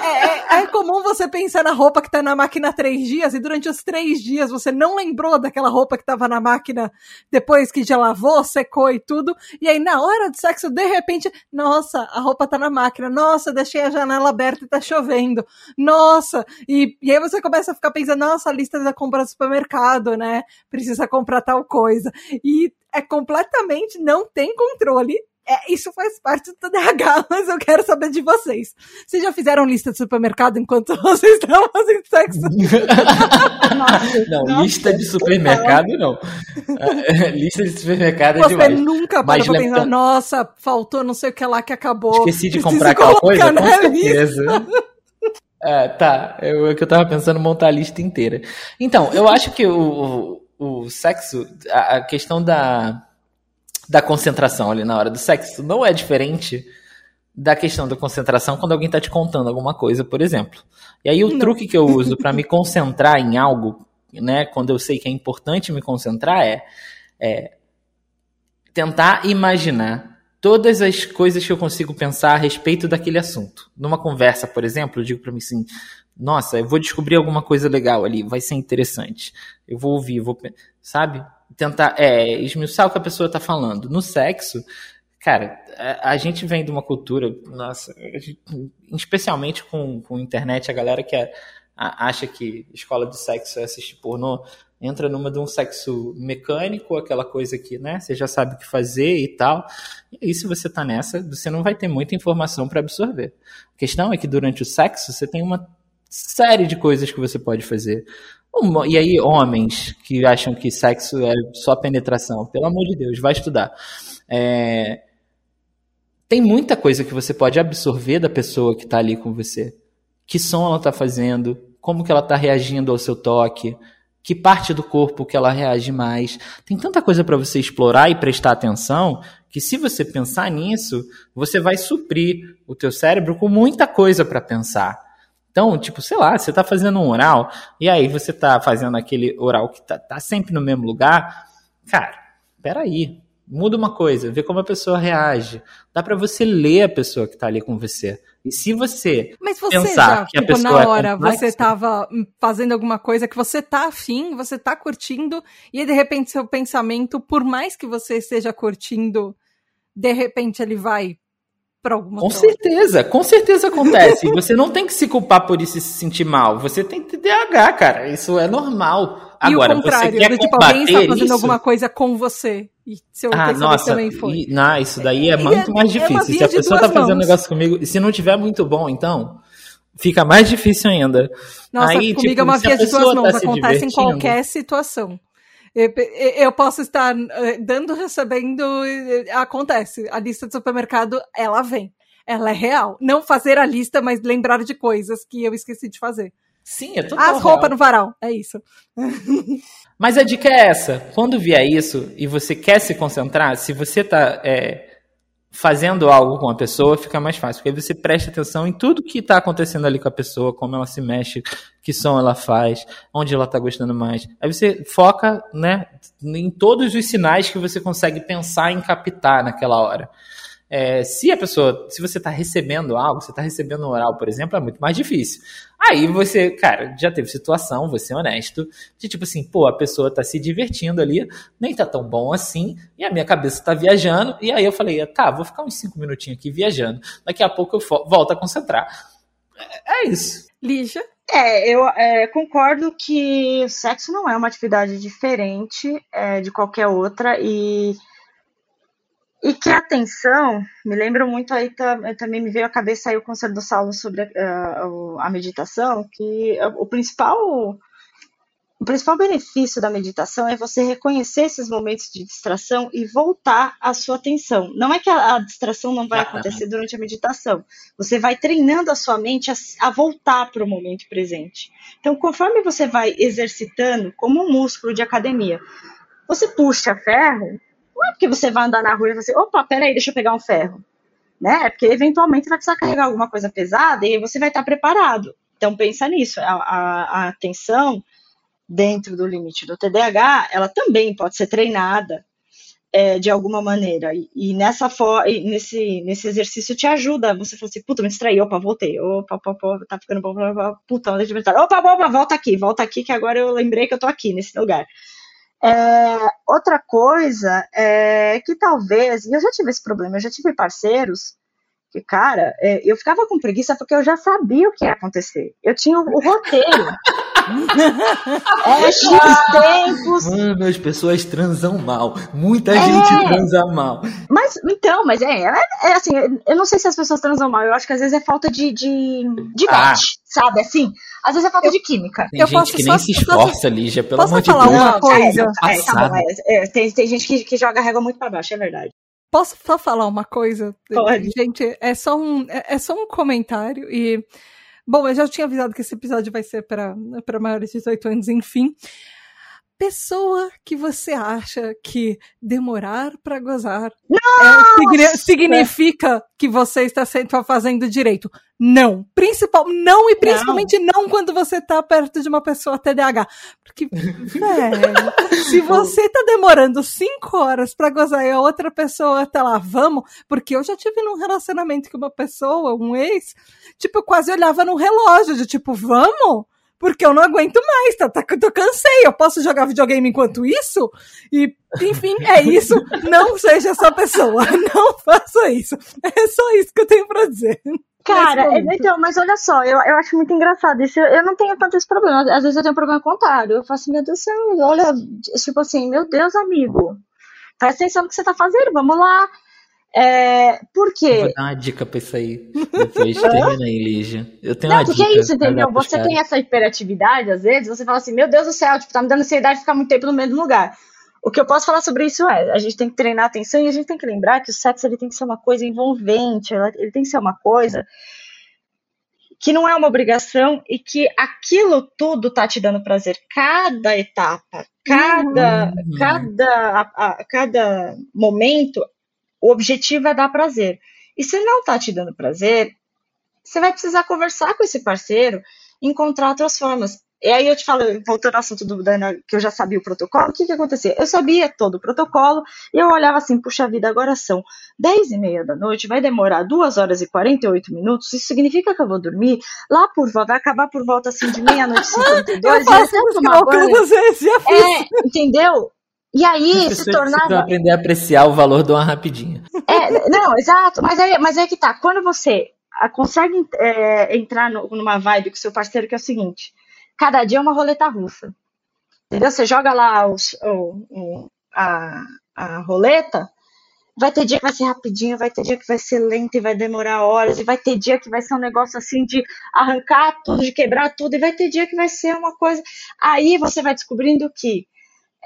É, é, é, comum você pensar na roupa que tá na máquina há três dias e durante os três dias você não lembrou daquela roupa que tava na máquina depois que já lavou, secou e tudo. E aí, na hora do sexo, de repente, nossa, a roupa tá na máquina. Nossa, deixei a janela aberta e tá chovendo. Nossa! E, e aí você começa a ficar pensando, nossa, a lista da compra do supermercado, né? Precisa comprar tal coisa. E é completamente não tem controle. É, isso faz parte do TDAH, mas eu quero saber de vocês. Vocês já fizeram lista de supermercado enquanto vocês estão fazendo sexo? não, não, lista de supermercado não. É, lista de supermercado é Você demais. nunca para pra pensar, nossa, faltou não sei o que lá que acabou. Esqueci de comprar aquela coisa? Com certeza. É, tá, eu, é que eu tava pensando montar a lista inteira. Então, eu acho que o, o sexo, a, a questão da, da concentração ali na hora do sexo não é diferente da questão da concentração quando alguém está te contando alguma coisa, por exemplo. E aí o não. truque que eu uso para me concentrar em algo, né, quando eu sei que é importante me concentrar é, é tentar imaginar todas as coisas que eu consigo pensar a respeito daquele assunto. Numa conversa, por exemplo, eu digo para mim assim: nossa, eu vou descobrir alguma coisa legal ali, vai ser interessante. Eu vou ouvir, vou, sabe? Tentar é, esmiuçar o que a pessoa está falando. No sexo, cara, a, a, gente vem de uma cultura, nossa, gente, especialmente com, com internet, a galera que é, a, acha que escola de sexo é assistir pornô, entra numa de um sexo mecânico, aquela coisa que, né, você já sabe o que fazer e tal. E aí, se você tá nessa, você não vai ter muita informação para absorver. A questão é que durante o sexo você tem uma série de coisas que você pode fazer. E aí, homens que acham que sexo é só penetração, pelo amor de Deus, vai estudar. É... Tem muita coisa que você pode absorver da pessoa que está ali com você. Que som ela está fazendo, como que ela está reagindo ao seu toque, que parte do corpo que ela reage mais. Tem tanta coisa para você explorar e prestar atenção que se você pensar nisso, você vai suprir o teu cérebro com muita coisa para pensar. Então, tipo, sei lá, você tá fazendo um oral, e aí você tá fazendo aquele oral que tá, tá sempre no mesmo lugar, cara, peraí, muda uma coisa, vê como a pessoa reage. Dá para você ler a pessoa que tá ali com você. E se você, Mas você pensar já, que a tipo, pessoa na é hora é complexa, você tava fazendo alguma coisa que você tá afim, você tá curtindo, e de repente seu pensamento, por mais que você esteja curtindo, de repente ele vai alguma Com certeza, com certeza acontece. você não tem que se culpar por isso e se sentir mal. Você tem TDAH, cara. Isso é normal. Agora, e o contrário, você quer tipo, alguém está fazendo isso? alguma coisa com você. E seu ah, nossa, também foi. E, não, isso daí é muito é, mais é difícil. É se a pessoa tá fazendo um negócio comigo, e se não tiver muito bom, então, fica mais difícil ainda. Nossa, Aí, comigo tipo, é uma via de duas mãos, tá acontece em qualquer situação. Eu posso estar eh, dando, recebendo, acontece. A lista do supermercado, ela vem. Ela é real. Não fazer a lista, mas lembrar de coisas que eu esqueci de fazer. Sim, é tudo As roupas no varal, é isso. Mas a dica é essa: quando vier isso e você quer se concentrar, se você está é, fazendo algo com a pessoa, fica mais fácil. Porque aí você presta atenção em tudo que está acontecendo ali com a pessoa, como ela se mexe, que som ela faz, onde ela está gostando mais. Aí você foca, né, em todos os sinais que você consegue pensar em captar naquela hora. É, se a pessoa, se você está recebendo algo, você está recebendo um oral, por exemplo, é muito mais difícil. Aí você, cara, já teve situação, você é honesto, de tipo assim, pô, a pessoa tá se divertindo ali, nem tá tão bom assim, e a minha cabeça tá viajando, e aí eu falei, tá, vou ficar uns cinco minutinhos aqui viajando, daqui a pouco eu volto a concentrar. É, é isso. Lígia? É, eu é, concordo que sexo não é uma atividade diferente é, de qualquer outra, e e que a atenção, me lembro muito aí, também me veio à cabeça aí o conselho do Saulo sobre a, a meditação, que o principal o principal benefício da meditação é você reconhecer esses momentos de distração e voltar a sua atenção. Não é que a, a distração não vai acontecer durante a meditação. Você vai treinando a sua mente a, a voltar para o momento presente. Então, conforme você vai exercitando, como um músculo de academia, você puxa ferro, não é porque você vai andar na rua e você, opa, peraí, deixa eu pegar um ferro. Né? É porque eventualmente vai precisar carregar alguma coisa pesada e você vai estar preparado. Então pensa nisso, a, a, a atenção dentro do limite do TDAH, ela também pode ser treinada. é, de alguma maneira. E, e nessa nesse, nesse exercício te ajuda. Você fala assim, puta, me distraí, opa, voltei. Opa, opa, opa tá ficando bom, puta, opa, opa, opa, volta aqui, volta aqui, que agora eu lembrei que eu tô aqui, nesse lugar. É, outra coisa é que talvez, e eu já tive esse problema, eu já tive parceiros que, cara, é, eu ficava com preguiça porque eu já sabia o que ia acontecer. Eu tinha o, o roteiro. é X tempos. Mano, as pessoas transam mal. Muita é. gente transa mal. Mas, então, mas é, é, é, assim, eu não sei se as pessoas transam mal. Eu acho que às vezes é falta de, de, de ah. match, sabe? Assim, às vezes é falta eu, de química. Tem eu gente que nem se esforça, Lígia, pelo amor de Deus. Posso falar uma coisa? É, tá bom, é, tem, tem gente que, que joga a régua muito pra baixo, é verdade. Posso só falar uma coisa? Pode. Gente, é só um, é, é só um comentário e Bom, eu já tinha avisado que esse episódio vai ser para maiores de 18 anos, enfim. Pessoa que você acha que demorar para gozar é, significa que você está fazendo direito. Não. Principal, não e principalmente não, não quando você está perto de uma pessoa TDAH. Porque, velho, se você tá demorando cinco horas para gozar e a outra pessoa tá lá, vamos, porque eu já tive num relacionamento com uma pessoa, um ex, tipo, eu quase olhava no relógio, de tipo, vamos? Porque eu não aguento mais, tá, tá, eu cansei, eu posso jogar videogame enquanto isso? E, enfim, é isso, não seja essa pessoa, não faça isso. É só isso que eu tenho pra dizer. Cara, então, mas olha só, eu, eu acho muito engraçado isso. Eu, eu não tenho tanto esse problema. Às vezes eu tenho um problema contrário. Eu faço assim, meu Deus do céu, olha, tipo assim, meu Deus, amigo, presta atenção no que você tá fazendo, vamos lá. É, por quê? Vou dar uma dica pra isso aí. Depois termina aí, Lígia. Eu tenho não, uma porque é isso, entendeu? Você tem essa hiperatividade, às vezes, você fala assim, meu Deus do céu, tipo, tá me dando ansiedade de ficar muito tempo no mesmo lugar. O que eu posso falar sobre isso é, a gente tem que treinar a atenção e a gente tem que lembrar que o sexo ele tem que ser uma coisa envolvente, ele tem que ser uma coisa que não é uma obrigação e que aquilo tudo tá te dando prazer. Cada etapa, cada, uhum. cada, a, a, cada momento o objetivo é dar prazer. E se não está te dando prazer, você vai precisar conversar com esse parceiro, encontrar outras formas. E aí eu te falo, voltando ao assunto do Dana, que eu já sabia o protocolo, o que que acontecia? Eu sabia todo o protocolo, e eu olhava assim, puxa vida, agora são 10 e meia da noite, vai demorar 2 horas e 48 minutos, isso significa que eu vou dormir lá por volta, vai acabar por volta assim de meia-noite e 52, eu faço já tomar banho. É, entendeu? E aí se tornava. aprender a apreciar o valor de uma rapidinha. É, não, exato. Mas é, mas é que tá. Quando você ah, consegue é, entrar no, numa vibe com seu parceiro, que é o seguinte: cada dia é uma roleta russa. Entendeu? Você joga lá os, o, o, a, a roleta, vai ter dia que vai ser rapidinho, vai ter dia que vai ser lento e vai demorar horas, e vai ter dia que vai ser um negócio assim de arrancar tudo, de quebrar tudo, e vai ter dia que vai ser uma coisa. Aí você vai descobrindo que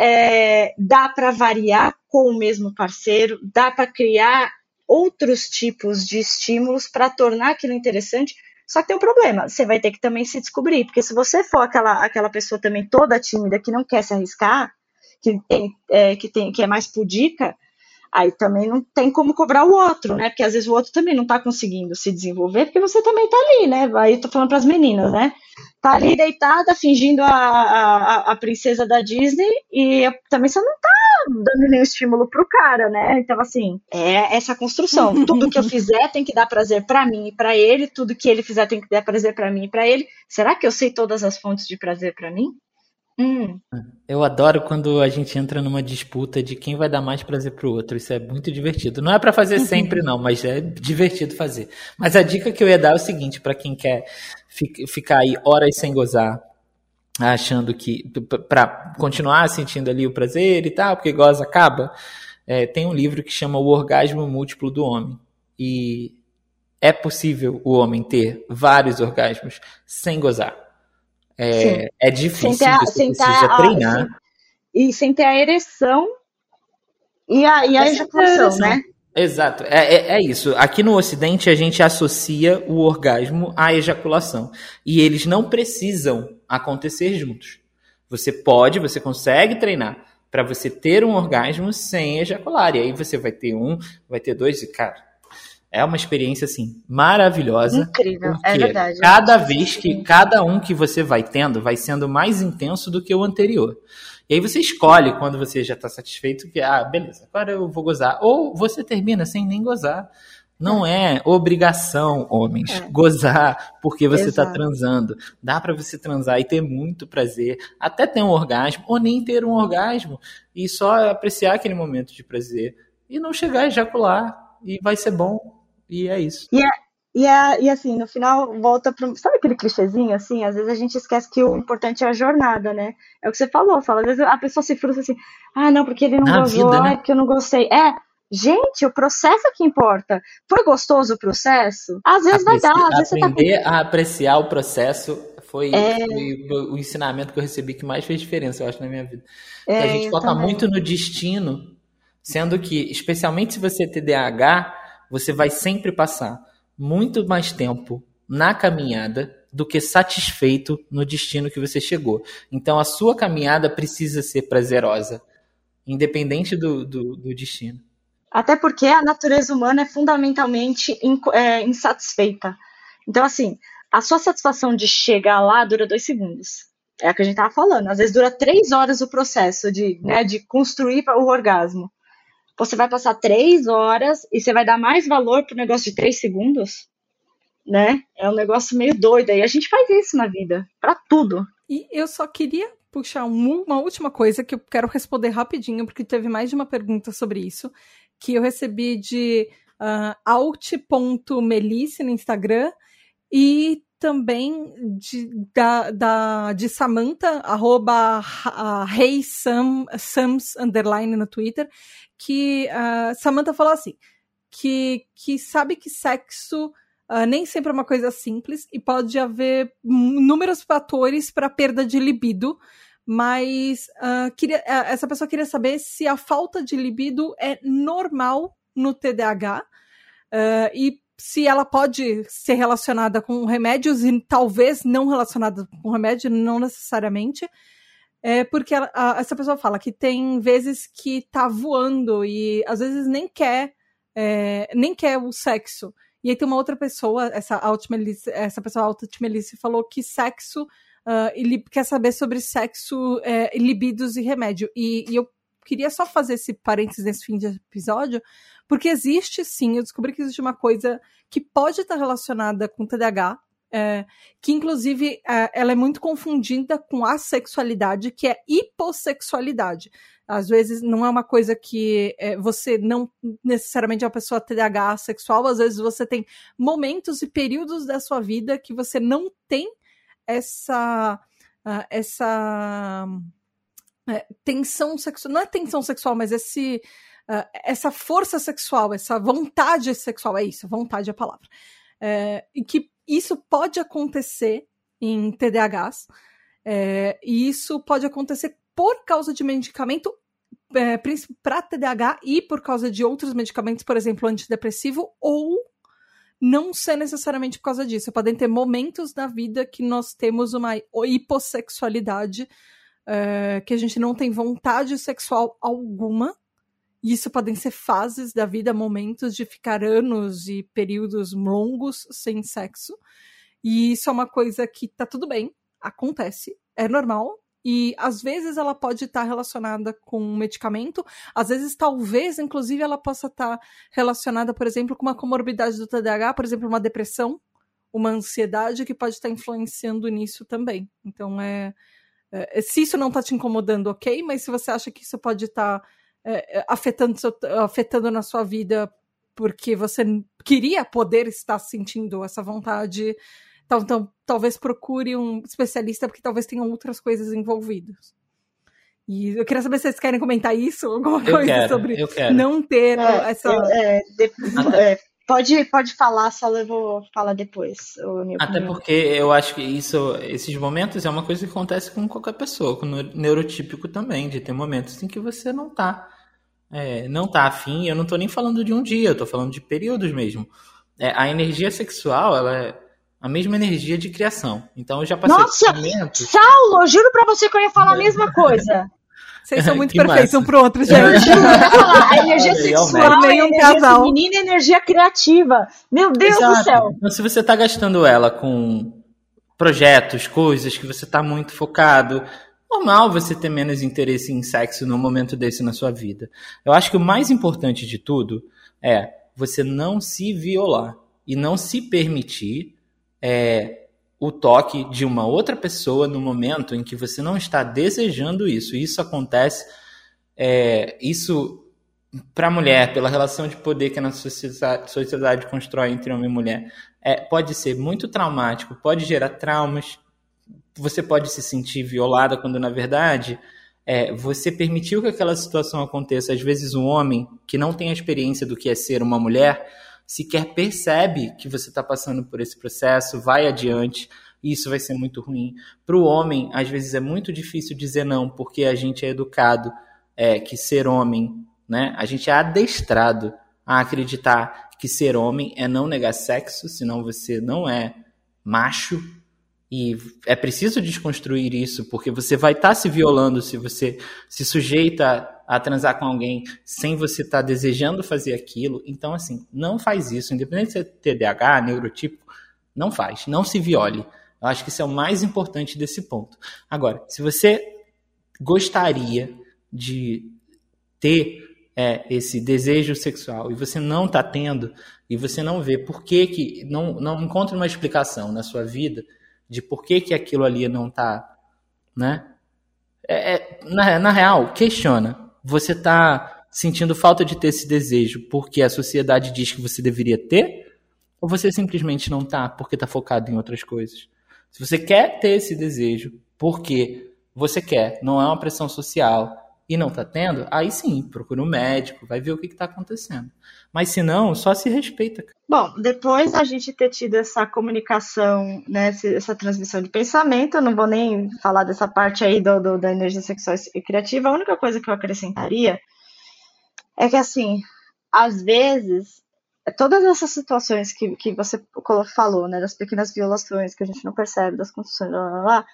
é, dá para variar com o mesmo parceiro, dá para criar outros tipos de estímulos para tornar aquilo interessante. Só que tem um problema, você vai ter que também se descobrir, porque se você for aquela, aquela pessoa também toda tímida que não quer se arriscar, que, tem, é, que, tem, que é mais pudica, aí também não tem como cobrar o outro, né? Porque às vezes o outro também não está conseguindo se desenvolver, porque você também está ali, né? Aí eu tô falando para as meninas, né? Tá ali deitada, fingindo a, a, a princesa da Disney, e também você não tá dando nenhum estímulo pro cara, né? Então, assim, é essa construção. Tudo que eu fizer tem que dar prazer para mim e para ele, tudo que ele fizer tem que dar prazer para mim e para ele. Será que eu sei todas as fontes de prazer para mim? Hum. Eu adoro quando a gente entra numa disputa de quem vai dar mais prazer pro outro. Isso é muito divertido. Não é para fazer sempre, não, mas é divertido fazer. Mas a dica que eu ia dar é o seguinte: para quem quer ficar aí horas sem gozar, achando que. para continuar sentindo ali o prazer e tal, porque goza acaba, é, tem um livro que chama O Orgasmo Múltiplo do Homem. E é possível o homem ter vários orgasmos sem gozar. É, é difícil, sem você sem precisa treinar. e sem ter a ereção e a, e a é ejaculação, né? Exato, é, é, é, isso. Aqui no Ocidente a gente associa o orgasmo à ejaculação. E eles não precisam acontecer juntos. Você pode, você consegue treinar para você ter um orgasmo sem ejacular. E aí você vai ter um, vai ter dois, e cara, é uma experiência assim maravilhosa. Incrível, é verdade. Cada vez que cada um que você vai tendo vai sendo mais intenso do que o anterior. E aí você escolhe quando você já está satisfeito que, ah, beleza, agora eu vou gozar. Ou você termina sem nem gozar. Não é obrigação, homens, é. gozar porque você está transando. Dá para você transar e ter muito prazer, até ter um orgasmo, ou nem ter um orgasmo, e só apreciar aquele momento de prazer. E não chegar a ejacular, e vai ser bom. E é isso. E, é, e, é, e assim, no final, volta para. Sabe aquele clichêzinho, assim? Às vezes a gente esquece que o importante é a jornada, né? É o que você falou, fala. Às vezes a pessoa se frustra assim, ah, não, porque ele não Na gostou, vida, né? porque eu não gostei. É, Gente, o processo é que importa. Foi gostoso o processo? Às vezes Apreci vai dar. Às vezes aprender você tá... a apreciar o processo foi, é... foi, o ensinamento que eu recebi que mais fez diferença, eu acho, na minha vida. É, a gente foca também. muito no destino, sendo que, especialmente se você é TDAH, você vai sempre passar muito mais tempo na caminhada do que satisfeito no destino que você chegou. Então, a sua caminhada precisa ser prazerosa, independente do, do, do destino. Até porque a natureza humana é fundamentalmente é, insatisfeita. Então, assim, a sua satisfação de chegar lá dura dois segundos. É o que a gente estava falando. Às vezes dura três horas o processo de, né, de construir o orgasmo. Você vai passar três horas e você vai dar mais valor para o negócio de três segundos? Né? É um negócio meio doido. E a gente faz isso na vida, para tudo. E eu só queria puxar uma última coisa que eu quero responder rapidinho, porque teve mais de uma pergunta sobre isso, que eu recebi de uh, alt.melice no Instagram e também de, da, da, de Samantha, arroba hey Sam, Sams, underline no Twitter, que uh, Samantha falou assim, que, que sabe que sexo uh, nem sempre é uma coisa simples e pode haver inúmeros fatores para perda de libido, mas uh, queria, essa pessoa queria saber se a falta de libido é normal no TDAH uh, e se ela pode ser relacionada com remédios e talvez não relacionada com remédio, não necessariamente. É porque ela, a, essa pessoa fala que tem vezes que tá voando e às vezes nem quer, é, nem quer o sexo. E aí tem uma outra pessoa, essa, essa pessoa Altmelice falou que sexo uh, ele quer saber sobre sexo, é, libidos e remédio. E, e eu queria só fazer esse parênteses nesse fim de episódio, porque existe sim, eu descobri que existe uma coisa que pode estar relacionada com TDAH, é, que inclusive é, ela é muito confundida com a sexualidade, que é hipossexualidade. Às vezes não é uma coisa que é, você não necessariamente é uma pessoa TDAH sexual, às vezes você tem momentos e períodos da sua vida que você não tem essa uh, essa uh, tensão sexual, não é tensão sexual, mas esse uh, essa força sexual, essa vontade sexual, é isso, vontade é a palavra, é, e que isso pode acontecer em TDAHs, é, e isso pode acontecer por causa de medicamento é, para TDAH e por causa de outros medicamentos, por exemplo, antidepressivo, ou não ser necessariamente por causa disso. Podem ter momentos na vida que nós temos uma hipossexualidade, é, que a gente não tem vontade sexual alguma. Isso podem ser fases da vida, momentos de ficar anos e períodos longos sem sexo. E isso é uma coisa que tá tudo bem, acontece, é normal, e às vezes ela pode estar relacionada com um medicamento, às vezes talvez, inclusive, ela possa estar relacionada, por exemplo, com uma comorbidade do TDAH, por exemplo, uma depressão, uma ansiedade que pode estar influenciando nisso também. Então é, é se isso não está te incomodando, ok, mas se você acha que isso pode estar é, afetando, afetando na sua vida porque você queria poder estar sentindo essa vontade então, então, talvez procure um especialista, porque talvez tenham outras coisas envolvidas. E eu queria saber se vocês querem comentar isso, alguma eu coisa quero, sobre não ter é, essa. É, de, é, pode, pode falar, só eu vou falar depois. Até opinião. porque eu acho que isso, esses momentos é uma coisa que acontece com qualquer pessoa, com o neurotípico também, de ter momentos em que você não tá. É, não tá afim, eu não tô nem falando de um dia, eu tô falando de períodos mesmo. É, a energia sexual, ela é a mesma energia de criação. Então eu já passei Nossa, momentos... Saulo, juro pra você que eu ia falar a mesma coisa. Vocês são muito perfeitos um pro outro, gente. a energia sexual é um casal. feminina e energia criativa. Meu Deus Exato. do céu. Então, se você tá gastando ela com projetos, coisas que você tá muito focado, normal você ter menos interesse em sexo num momento desse na sua vida. Eu acho que o mais importante de tudo é você não se violar e não se permitir é, o toque de uma outra pessoa no momento em que você não está desejando isso. Isso acontece, é, isso para a mulher, pela relação de poder que a nossa sociedade, sociedade constrói entre homem e mulher, é, pode ser muito traumático, pode gerar traumas, você pode se sentir violada quando na verdade é, você permitiu que aquela situação aconteça. Às vezes um homem que não tem a experiência do que é ser uma mulher sequer percebe que você está passando por esse processo, vai adiante. Isso vai ser muito ruim. Para o homem, às vezes é muito difícil dizer não, porque a gente é educado é, que ser homem, né? A gente é adestrado a acreditar que ser homem é não negar sexo, senão você não é macho, e é preciso desconstruir isso, porque você vai estar tá se violando se você se sujeita a transar com alguém sem você estar tá desejando fazer aquilo. Então, assim, não faz isso. Independente de ser TDAH, neurotipo, não faz. Não se viole. Eu acho que isso é o mais importante desse ponto. Agora, se você gostaria de ter é, esse desejo sexual e você não está tendo, e você não vê por que, que não, não encontra uma explicação na sua vida de por que, que aquilo ali não está, né? É, é, na, na real, questiona. Você está sentindo falta de ter esse desejo porque a sociedade diz que você deveria ter? Ou você simplesmente não está porque está focado em outras coisas? Se você quer ter esse desejo porque você quer, não é uma pressão social, e não está tendo, aí sim, procura um médico, vai ver o que está acontecendo. Mas se não, só se respeita. Bom, depois da gente ter tido essa comunicação, né, essa transmissão de pensamento, eu não vou nem falar dessa parte aí do, do, da energia sexual e criativa, a única coisa que eu acrescentaria é que, assim, às vezes, todas essas situações que, que você falou, né, das pequenas violações que a gente não percebe, das construções, lá, lá, lá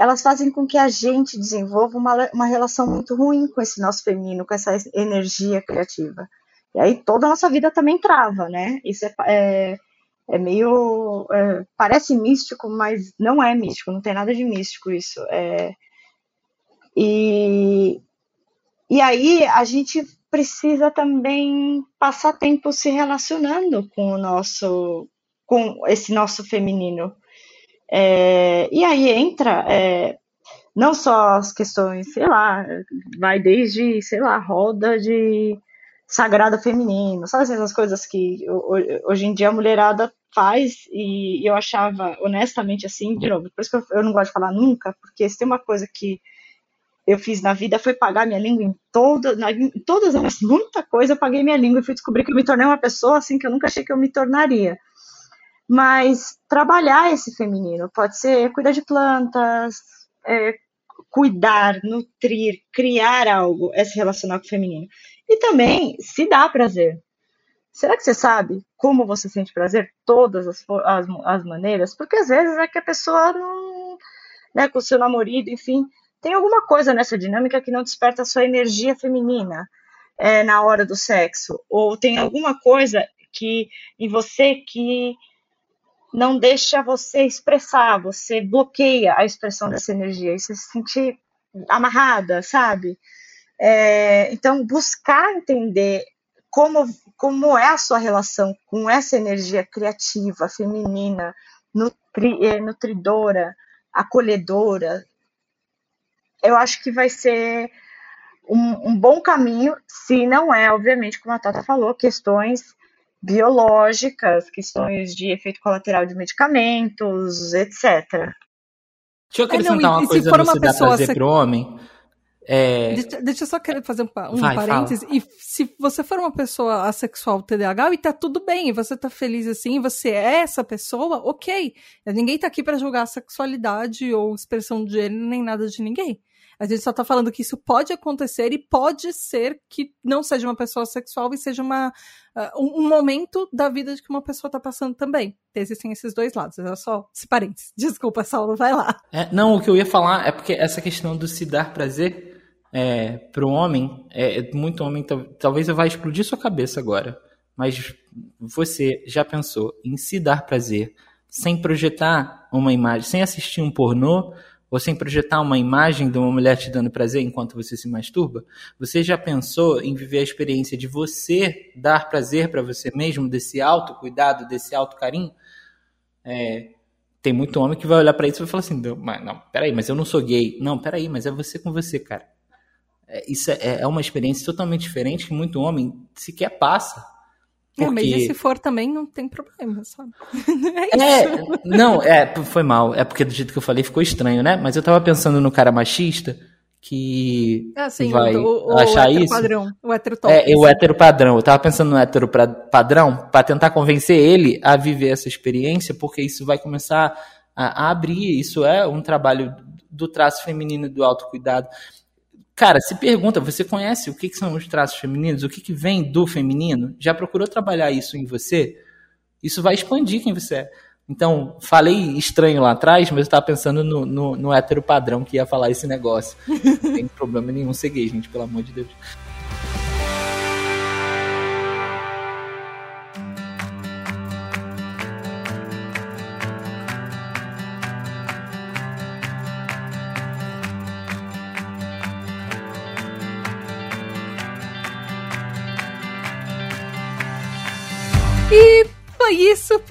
elas fazem com que a gente desenvolva uma, uma relação muito ruim com esse nosso feminino, com essa energia criativa. E aí toda a nossa vida também trava, né? Isso é, é, é meio. É, parece místico, mas não é místico, não tem nada de místico isso. É, e, e aí a gente precisa também passar tempo se relacionando com o nosso. com esse nosso feminino. É, e aí entra é, não só as questões, sei lá, vai desde, sei lá, roda de sagrado feminino, sabe essas coisas que hoje em dia a mulherada faz e eu achava honestamente assim, de novo, por isso que eu, não gosto de falar nunca, porque se tem uma coisa que eu fiz na vida foi pagar minha língua em, toda, na, em todas as muita coisa eu paguei minha língua e fui descobrir que eu me tornei uma pessoa assim que eu nunca achei que eu me tornaria mas trabalhar esse feminino pode ser cuidar de plantas, é, cuidar, nutrir, criar algo, é se relacionar com o feminino. E também se dá prazer. Será que você sabe como você sente prazer? Todas as, as, as maneiras? Porque às vezes é que a pessoa não. Né, com o seu namorado, enfim, tem alguma coisa nessa dinâmica que não desperta a sua energia feminina é, na hora do sexo. Ou tem alguma coisa que em você que não deixa você expressar, você bloqueia a expressão dessa energia, e você se sentir amarrada, sabe? É, então, buscar entender como, como é a sua relação com essa energia criativa, feminina, nutri, é, nutridora, acolhedora, eu acho que vai ser um, um bom caminho, se não é, obviamente, como a Tata falou, questões biológicas, questões de efeito colateral de medicamentos, etc. Deixa eu acrescentar é, não, uma coisa se dá prazer se... pro homem. É... Deixa, deixa, eu só querer fazer um, um Vai, parênteses. Fala. E se você for uma pessoa assexual TDAH e tá tudo bem, e você tá feliz assim, você é essa pessoa, ok. Ninguém tá aqui para julgar a sexualidade ou expressão de gênero, nem nada de ninguém. A gente só tá falando que isso pode acontecer e pode ser que não seja uma pessoa sexual e seja uma, uh, um, um, momento da vida de que uma pessoa tá passando também. Existem esses dois lados. É só esse parênteses. Desculpa, Saulo, vai lá. É, não, o que eu ia falar é porque essa questão do se dar prazer é, pro homem, é, muito homem, talvez eu vá explodir sua cabeça agora. Mas você já pensou em se dar prazer sem projetar uma imagem, sem assistir um pornô, ou sem projetar uma imagem de uma mulher te dando prazer enquanto você se masturba? Você já pensou em viver a experiência de você dar prazer para você mesmo, desse autocuidado, desse autocarinho? É, tem muito homem que vai olhar para isso e vai falar assim: não, mas, não, peraí, mas eu não sou gay. Não, peraí, mas é você com você, cara. É, isso é, é uma experiência totalmente diferente que muito homem sequer passa. É, mas se for também, não tem problema, sabe? É, é, não, é, foi mal. É porque do jeito que eu falei ficou estranho, né? Mas eu tava pensando no cara machista que ah, sim, vai o, o, achar o isso. Padrão, o hétero top, É, o hétero padrão. Eu tava pensando no hétero padrão para tentar convencer ele a viver essa experiência, porque isso vai começar a, a abrir. Isso é um trabalho do traço feminino e do autocuidado. Cara, se pergunta, você conhece o que, que são os traços femininos? O que, que vem do feminino? Já procurou trabalhar isso em você? Isso vai expandir quem você é. Então, falei estranho lá atrás, mas eu estava pensando no, no, no hétero padrão que ia falar esse negócio. Não tem problema nenhum ser gay, gente, pelo amor de Deus.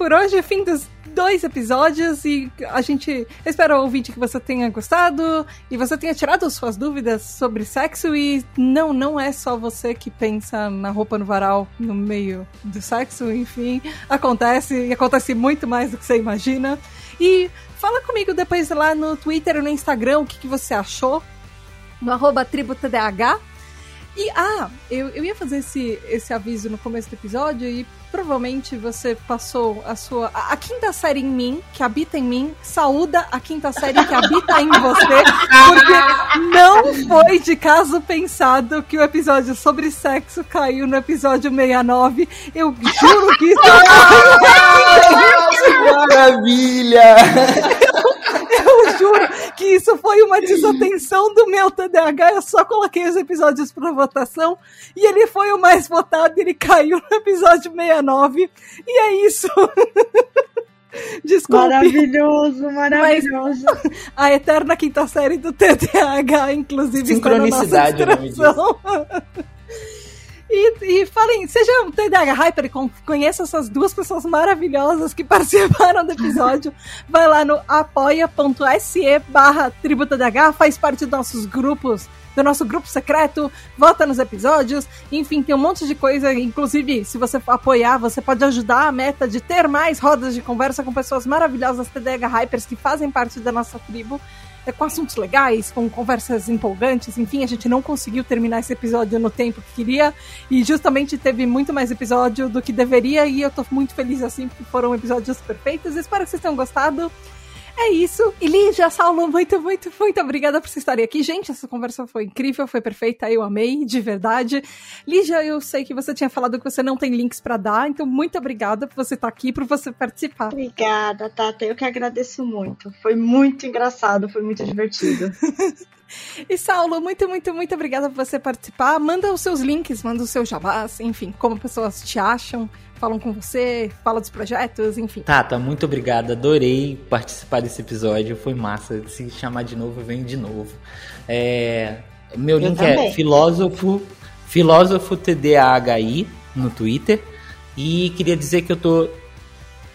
Por hoje, fim dos dois episódios e a gente espera ouvinte que você tenha gostado e você tenha tirado suas dúvidas sobre sexo e não, não é só você que pensa na roupa no varal no meio do sexo, enfim, acontece e acontece muito mais do que você imagina. E fala comigo depois lá no Twitter ou no Instagram o que, que você achou no arroba tributadh e, ah, eu, eu ia fazer esse, esse aviso no começo do episódio e provavelmente você passou a sua. A, a, quinta série em mim, que habita em mim, saúda a quinta série que habita em você, porque não foi de caso pensado que o episódio sobre sexo caiu no episódio 69. Eu juro que isso. Maravilha! Eu juro que isso foi uma desatenção do meu TDAH. Eu só coloquei os episódios para votação e ele foi o mais votado. Ele caiu no episódio 69. E é isso. Desculpe. Maravilhoso, maravilhoso. Mas a eterna quinta série do TDAH, inclusive, Sincronicidade, está na nossa e, e falem, seja um TDAH Hyper conheça essas duas pessoas maravilhosas que participaram do episódio. Vai lá no apoia.se barra TributoDH, faz parte dos nossos grupos do nosso grupo secreto, vota nos episódios, enfim, tem um monte de coisa. Inclusive, se você apoiar, você pode ajudar a meta de ter mais rodas de conversa com pessoas maravilhosas TDH Hypers que fazem parte da nossa tribo. É, com assuntos legais, com conversas empolgantes, enfim, a gente não conseguiu terminar esse episódio no tempo que queria, e justamente teve muito mais episódio do que deveria, e eu tô muito feliz assim, porque foram episódios perfeitos. Espero que vocês tenham gostado. É isso. E Lígia, Saulo, muito, muito, muito obrigada por vocês estarem aqui. Gente, essa conversa foi incrível, foi perfeita, eu amei, de verdade. Lígia, eu sei que você tinha falado que você não tem links para dar, então muito obrigada por você estar aqui, por você participar. Obrigada, Tata. Eu que agradeço muito. Foi muito engraçado, foi muito divertido. E Saulo, muito, muito, muito obrigada por você participar. Manda os seus links, manda os seus jabás, enfim, como pessoas te acham, falam com você, fala dos projetos, enfim. Tata, muito obrigado. Adorei participar desse episódio. Foi massa. Se chamar de novo, vem de novo. É, meu link é filósofo, filósofo TDAHI no Twitter. E queria dizer que eu tô,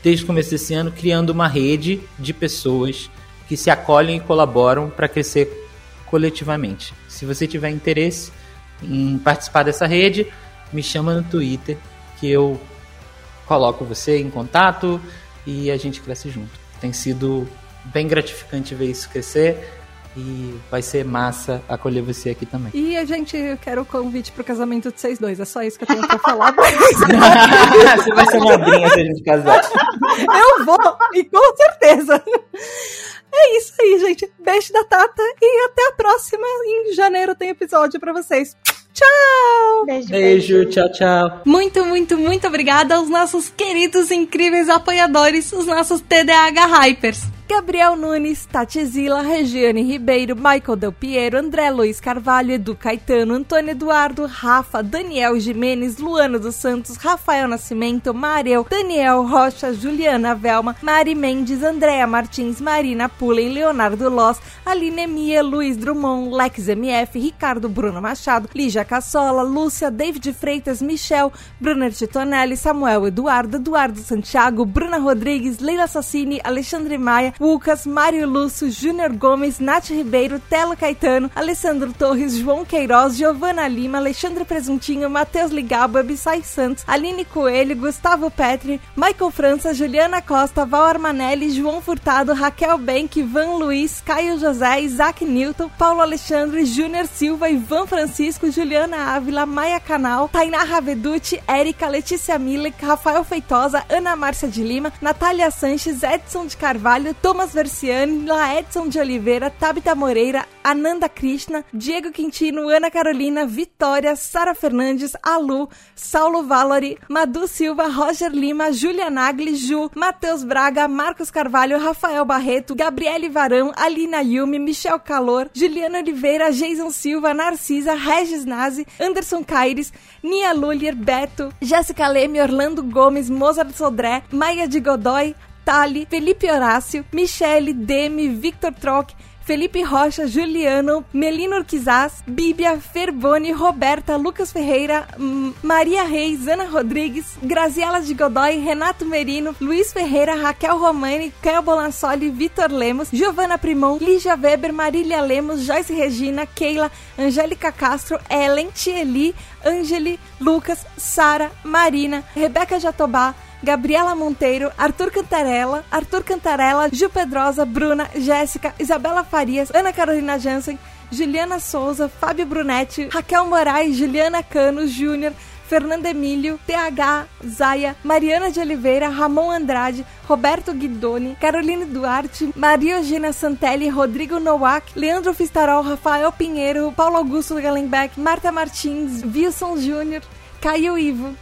desde o começo desse ano, criando uma rede de pessoas que se acolhem e colaboram para crescer coletivamente. Se você tiver interesse em participar dessa rede, me chama no Twitter que eu coloco você em contato e a gente cresce junto. Tem sido bem gratificante ver isso crescer e vai ser massa acolher você aqui também. E a gente quer o convite pro casamento de vocês dois. É só isso que eu tenho pra falar. você vai ser madrinha se a gente casar. Eu vou, e com certeza. É isso aí, gente. Beijo da Tata e até a próxima. Em janeiro tem episódio para vocês. Tchau! Beijo, beijo, beijo, tchau, tchau. Muito, muito, muito obrigada aos nossos queridos, incríveis apoiadores, os nossos TDAH Hypers. Gabriel Nunes, Tati Zila, Regiane Ribeiro, Michael Del Piero, André Luiz Carvalho, Edu Caetano, Antônio Eduardo, Rafa, Daniel Jimenez, Luano dos Santos, Rafael Nascimento, Mareu, Daniel Rocha, Juliana Velma, Mari Mendes, Andréa Martins, Marina Pullen, Leonardo Loss, Aline Mia, Luiz Drummond, Lex MF, Ricardo Bruno Machado, Lígia Cassola, Lúcia, David Freitas, Michel, Brunner Titonelli, Samuel Eduardo, Eduardo Santiago, Bruna Rodrigues, Leila Sassini, Alexandre Maia, Lucas, Mário Lúcio, Júnior Gomes, Nath Ribeiro, Telo Caetano, Alessandro Torres, João Queiroz, Giovana Lima, Alexandre Presuntinho, Matheus Ligabo, Abissai Santos, Aline Coelho, Gustavo Petri, Michael França, Juliana Costa, Val Armanelli, João Furtado, Raquel Benck, Van Luiz, Caio José, Isaac Newton, Paulo Alexandre, Júnior Silva, Ivan Francisco, Juliana Ávila, Maia Canal, Tainá Raveduti, Érica, Letícia Miller, Rafael Feitosa, Ana Márcia de Lima, Natália Sanches, Edson de Carvalho, Thomas Versiani, Laedson de Oliveira, Tabita Moreira, Ananda Krishna, Diego Quintino, Ana Carolina, Vitória, Sara Fernandes, Alu, Saulo Valori, Madu Silva, Roger Lima, Julia Nagli, Ju, Matheus Braga, Marcos Carvalho, Rafael Barreto, Gabriele Varão, Alina Yumi, Michel Calor, Juliana Oliveira, Jason Silva, Narcisa, Regis Nazi, Anderson Caires, Nia Lulier, Beto, Jéssica Leme, Orlando Gomes, Mozart Sodré, Maia de Godoy, Tali, Felipe Horácio, Michele, Demi, Victor Troc, Felipe Rocha, Juliano, Melino Urquizaz, Bíblia, Ferboni, Roberta, Lucas Ferreira, Maria Reis, Ana Rodrigues, Graziela de Godoy, Renato Merino, Luiz Ferreira, Raquel Romani, Caio Bolansoli, Vitor Lemos, Giovana Primon, Lígia Weber, Marília Lemos, Joyce Regina, Keila, Angélica Castro, Ellen, Tieli, Angeli, Lucas, Sara, Marina, Rebeca Jatobá, Gabriela Monteiro, Arthur Cantarella, Arthur Cantarella, Gil Pedrosa, Bruna, Jéssica, Isabela Farias, Ana Carolina Jansen, Juliana Souza, Fábio Brunetti, Raquel Moraes, Juliana Cano, Júnior, Fernando Emílio, TH, Zaya, Mariana de Oliveira, Ramon Andrade, Roberto Guidoni, Caroline Duarte, Maria Eugênia Santelli, Rodrigo Nowak, Leandro Fistarol, Rafael Pinheiro, Paulo Augusto Galenbeck, Marta Martins, Wilson Júnior, Caio Ivo,